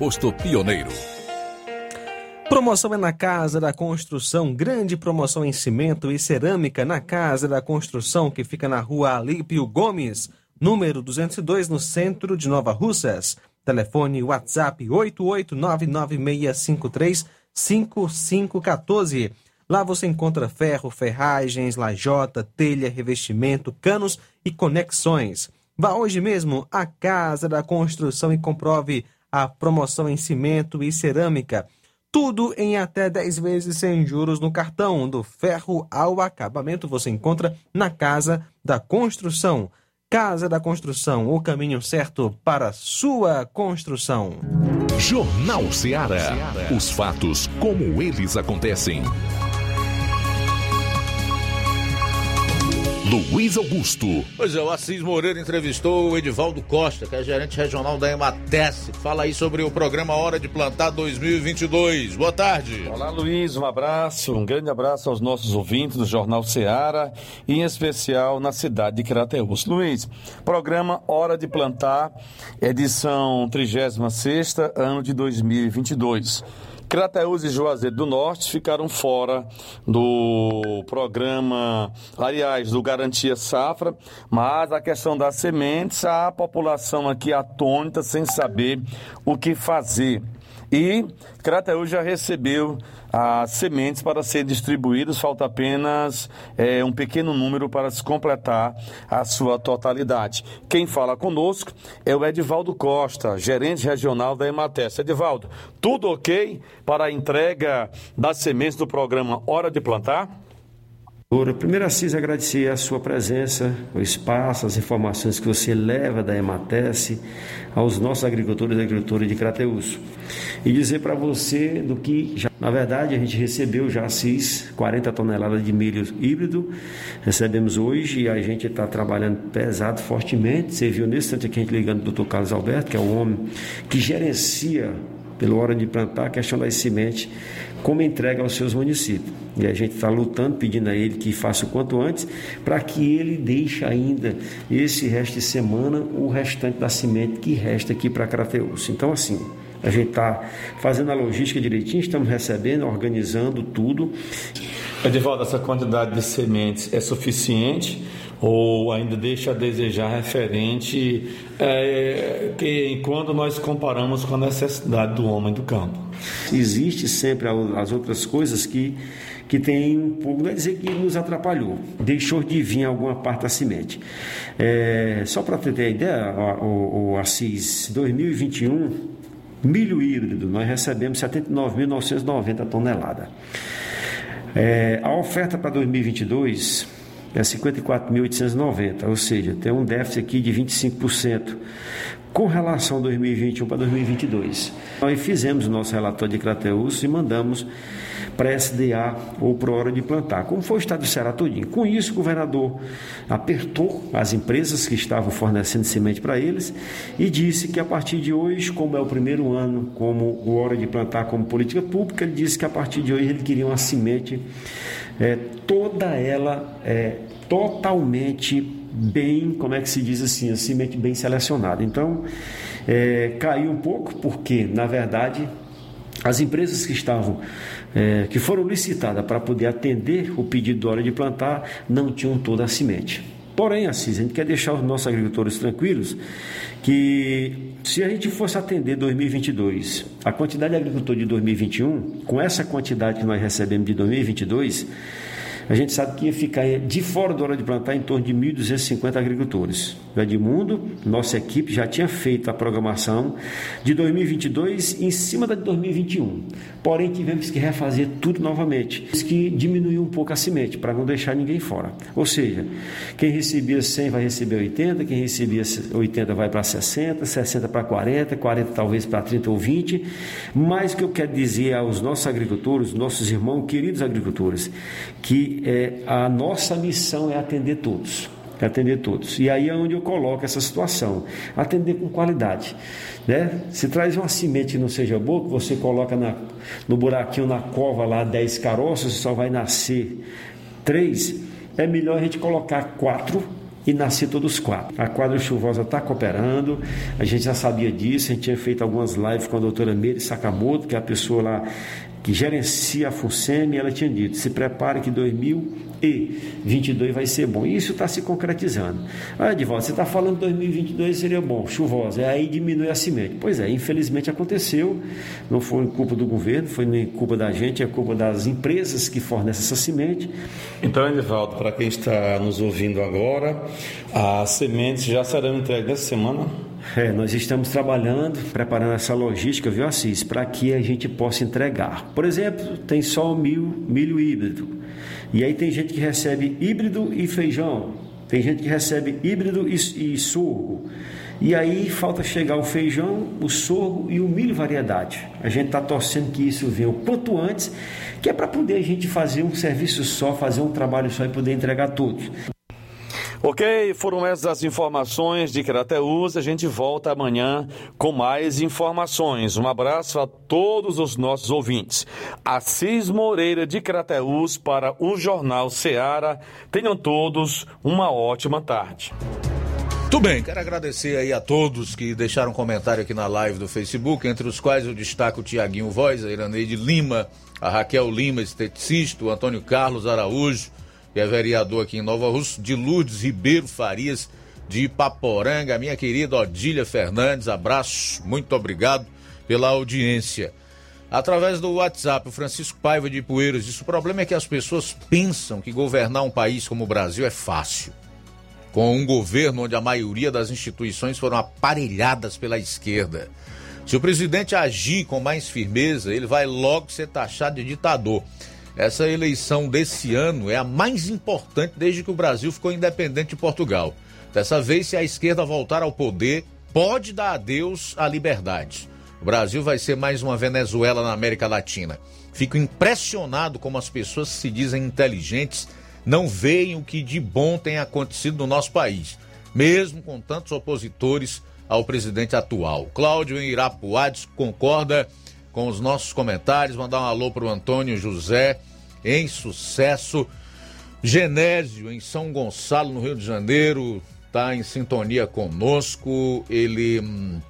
posto Pioneiro. Promoção é na Casa da Construção, grande promoção em cimento e cerâmica na Casa da Construção, que fica na rua Alípio Gomes, número 202, no centro de Nova Russas. Telefone WhatsApp 88996535514. Lá você encontra ferro, ferragens, lajota, telha, revestimento, canos e conexões. Vá hoje mesmo à Casa da Construção e comprove a promoção em cimento e cerâmica. Tudo em até 10 vezes sem juros no cartão. Do ferro ao acabamento você encontra na Casa da Construção. Casa da Construção, o caminho certo para sua construção. Jornal Ceará. Os fatos como eles acontecem. Luiz Augusto. Pois é, o Assis Moreira entrevistou o Edivaldo Costa, que é gerente regional da Ematece. Fala aí sobre o programa Hora de Plantar 2022. Boa tarde. Olá, Luiz. Um abraço, um grande abraço aos nossos ouvintes do Jornal Ceará, e em especial na cidade de Crateús. Luiz, programa Hora de Plantar, edição 36 ano de 2022. Crateús e Juazeiro do Norte ficaram fora do programa, aliás, do Garantia Safra, mas a questão das sementes, a população aqui atônita, sem saber o que fazer. E Crateús já recebeu as sementes para serem distribuídas, falta apenas é, um pequeno número para se completar a sua totalidade. Quem fala conosco é o Edivaldo Costa, gerente regional da Emates. Edivaldo, tudo ok para a entrega das sementes do programa Hora de Plantar? Primeiro, Assis, agradecer a sua presença, o espaço, as informações que você leva da Ematece aos nossos agricultores e agricultoras de Crateus. E dizer para você do que, já, na verdade, a gente recebeu já, Assis, 40 toneladas de milho híbrido, recebemos hoje e a gente está trabalhando pesado, fortemente. Você viu nesse instante aqui a gente ligando o doutor Carlos Alberto, que é o homem que gerencia pela hora de plantar a questão das sementes como entrega aos seus municípios. E a gente está lutando, pedindo a ele que faça o quanto antes, para que ele deixe ainda esse resto de semana o restante da semente que resta aqui para Crateus. Então, assim, a gente está fazendo a logística direitinho, estamos recebendo, organizando tudo. Edivaldo, essa quantidade de sementes é suficiente ou ainda deixa a desejar referente é, que quando nós comparamos com a necessidade do homem do campo? Existe sempre as outras coisas que que tem um pouco, não é dizer que nos atrapalhou, deixou de vir alguma parte da semente. É, só para ter ideia, o, o, o Assis 2021, milho híbrido, nós recebemos 79.990 toneladas. É, a oferta para 2022 é 54.890, ou seja, tem um déficit aqui de 25% com relação a 2021 para 2022. Nós fizemos o nosso relatório de Crateus e mandamos para a SDA ou para hora de plantar, como foi o estado do Ceará todinho. Com isso, o governador apertou as empresas que estavam fornecendo semente para eles e disse que a partir de hoje, como é o primeiro ano como o hora de plantar como política pública, ele disse que a partir de hoje ele queria uma semente é, toda ela é, totalmente bem, como é que se diz assim, a semente bem selecionada. Então, é, caiu um pouco porque, na verdade, as empresas que estavam é, que foram licitadas para poder atender o pedido da hora de plantar não tinham toda a semente. Porém, Assis, a gente quer deixar os nossos agricultores tranquilos que se a gente fosse atender 2022, a quantidade de agricultor de 2021, com essa quantidade que nós recebemos de 2022, a gente sabe que ia ficar de fora da hora de plantar em torno de 1.250 agricultores. O Edmundo, nossa equipe, já tinha feito a programação de 2022 em cima da de 2021. Porém, tivemos que refazer tudo novamente. Isso que diminuiu um pouco a semente, para não deixar ninguém fora. Ou seja, quem recebia 100 vai receber 80, quem recebia 80 vai para 60, 60 para 40, 40 talvez para 30 ou 20. Mas o que eu quero dizer aos nossos agricultores, nossos irmãos, queridos agricultores, que é, a nossa missão é atender todos atender todos. E aí é onde eu coloco essa situação, atender com qualidade. Né? Se traz uma semente que não seja boa, que você coloca na, no buraquinho na cova lá 10 caroços, só vai nascer 3, é melhor a gente colocar 4 e nascer todos quatro. A quadra chuvosa está cooperando, a gente já sabia disso, a gente tinha feito algumas lives com a doutora Meire Sakamoto, que é a pessoa lá que gerencia a FUNSEM, ela tinha dito: se prepare que 2022 vai ser bom. E isso está se concretizando. Ah, Edvaldo, você está falando que 2022 seria bom, chuvosa, aí diminui a semente. Pois é, infelizmente aconteceu, não foi culpa do governo, foi nem culpa da gente, é culpa das empresas que fornecem essa semente. Então, Edivaldo, para quem está nos ouvindo agora, as sementes já serão entregues essa semana? É, nós estamos trabalhando, preparando essa logística, viu, Assis, para que a gente possa entregar. Por exemplo, tem só milho, milho híbrido. E aí tem gente que recebe híbrido e feijão. Tem gente que recebe híbrido e, e sorgo. E aí falta chegar o feijão, o sorgo e o milho variedade. A gente está torcendo que isso venha o quanto antes, que é para poder a gente fazer um serviço só, fazer um trabalho só e poder entregar todos. Ok, foram essas as informações de Crateus. A gente volta amanhã com mais informações. Um abraço a todos os nossos ouvintes. Assis Moreira de Crateus para o Jornal Seara. Tenham todos uma ótima tarde. Tudo bem, quero agradecer aí a todos que deixaram comentário aqui na live do Facebook, entre os quais eu destaco o Tiaguinho Voz, a Iraneide Lima, a Raquel Lima, esteticista, o Antônio Carlos Araújo, que é vereador aqui em Nova Russa, de Lourdes Ribeiro Farias, de Ipaporanga, minha querida Odília Fernandes, abraço, muito obrigado pela audiência. Através do WhatsApp, o Francisco Paiva de Poeiras disse: o problema é que as pessoas pensam que governar um país como o Brasil é fácil. Com um governo onde a maioria das instituições foram aparelhadas pela esquerda. Se o presidente agir com mais firmeza, ele vai logo ser taxado de ditador. Essa eleição desse ano é a mais importante desde que o Brasil ficou independente de Portugal. Dessa vez, se a esquerda voltar ao poder, pode dar adeus à liberdade. O Brasil vai ser mais uma Venezuela na América Latina. Fico impressionado como as pessoas se dizem inteligentes não veem o que de bom tem acontecido no nosso país, mesmo com tantos opositores ao presidente atual. Cláudio Irapuá concorda com os nossos comentários. Mandar um alô para o Antônio José, em sucesso. Genésio, em São Gonçalo, no Rio de Janeiro, está em sintonia conosco. Ele hum,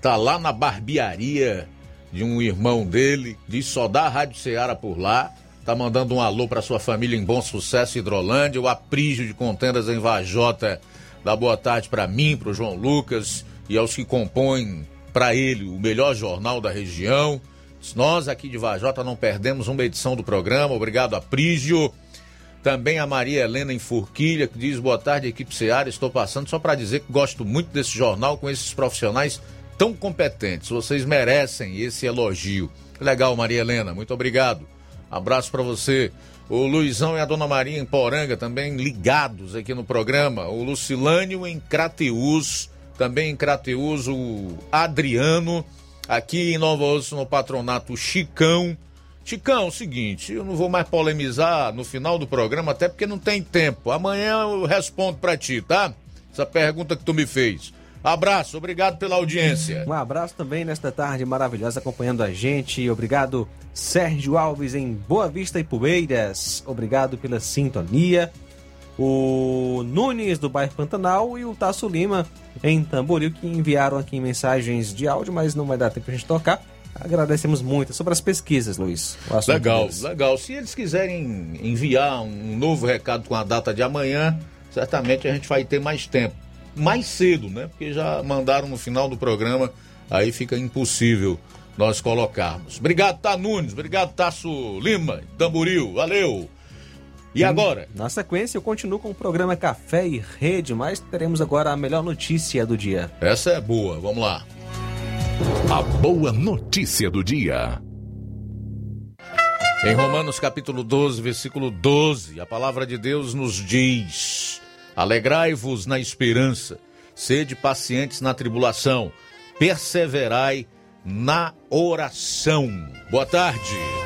tá lá na barbearia de um irmão dele, diz só dá a Rádio Ceará por lá. Tá mandando um alô para sua família em Bom Sucesso, Hidrolândia. O Aprígio de Contendas em Vajota dá boa tarde para mim, para o João Lucas e aos que compõem para ele o melhor jornal da região. Nós aqui de Vajota não perdemos uma edição do programa. Obrigado a Prígio. Também a Maria Helena em Forquilha, que diz boa tarde, equipe Seara. Estou passando só para dizer que gosto muito desse jornal com esses profissionais tão competentes. Vocês merecem esse elogio. Legal, Maria Helena. Muito obrigado. Abraço para você. O Luizão e a Dona Maria em Poranga também ligados aqui no programa. O Lucilânio em Crateus também em Crateus, o Adriano, aqui em Nova Osso, no patronato Chicão. Chicão, é o seguinte, eu não vou mais polemizar no final do programa, até porque não tem tempo. Amanhã eu respondo para ti, tá? Essa pergunta que tu me fez. Abraço, obrigado pela audiência. Um abraço também nesta tarde maravilhosa acompanhando a gente. Obrigado, Sérgio Alves em Boa Vista e Poeiras. Obrigado pela sintonia. O Nunes do bairro Pantanal e o Tasso Lima em Tamboril, que enviaram aqui mensagens de áudio, mas não vai dar tempo a gente tocar. Agradecemos muito sobre as pesquisas, Luiz. Legal, deles. legal. Se eles quiserem enviar um novo recado com a data de amanhã, certamente a gente vai ter mais tempo. Mais cedo, né? Porque já mandaram no final do programa, aí fica impossível nós colocarmos. Obrigado, Tá Nunes. Obrigado, Tasso Lima, Tamboril. Valeu. E agora? Na sequência, eu continuo com o programa Café e Rede, mas teremos agora a melhor notícia do dia. Essa é boa, vamos lá. A boa notícia do dia. Em Romanos capítulo 12, versículo 12, a palavra de Deus nos diz: Alegrai-vos na esperança, sede pacientes na tribulação, perseverai na oração. Boa tarde.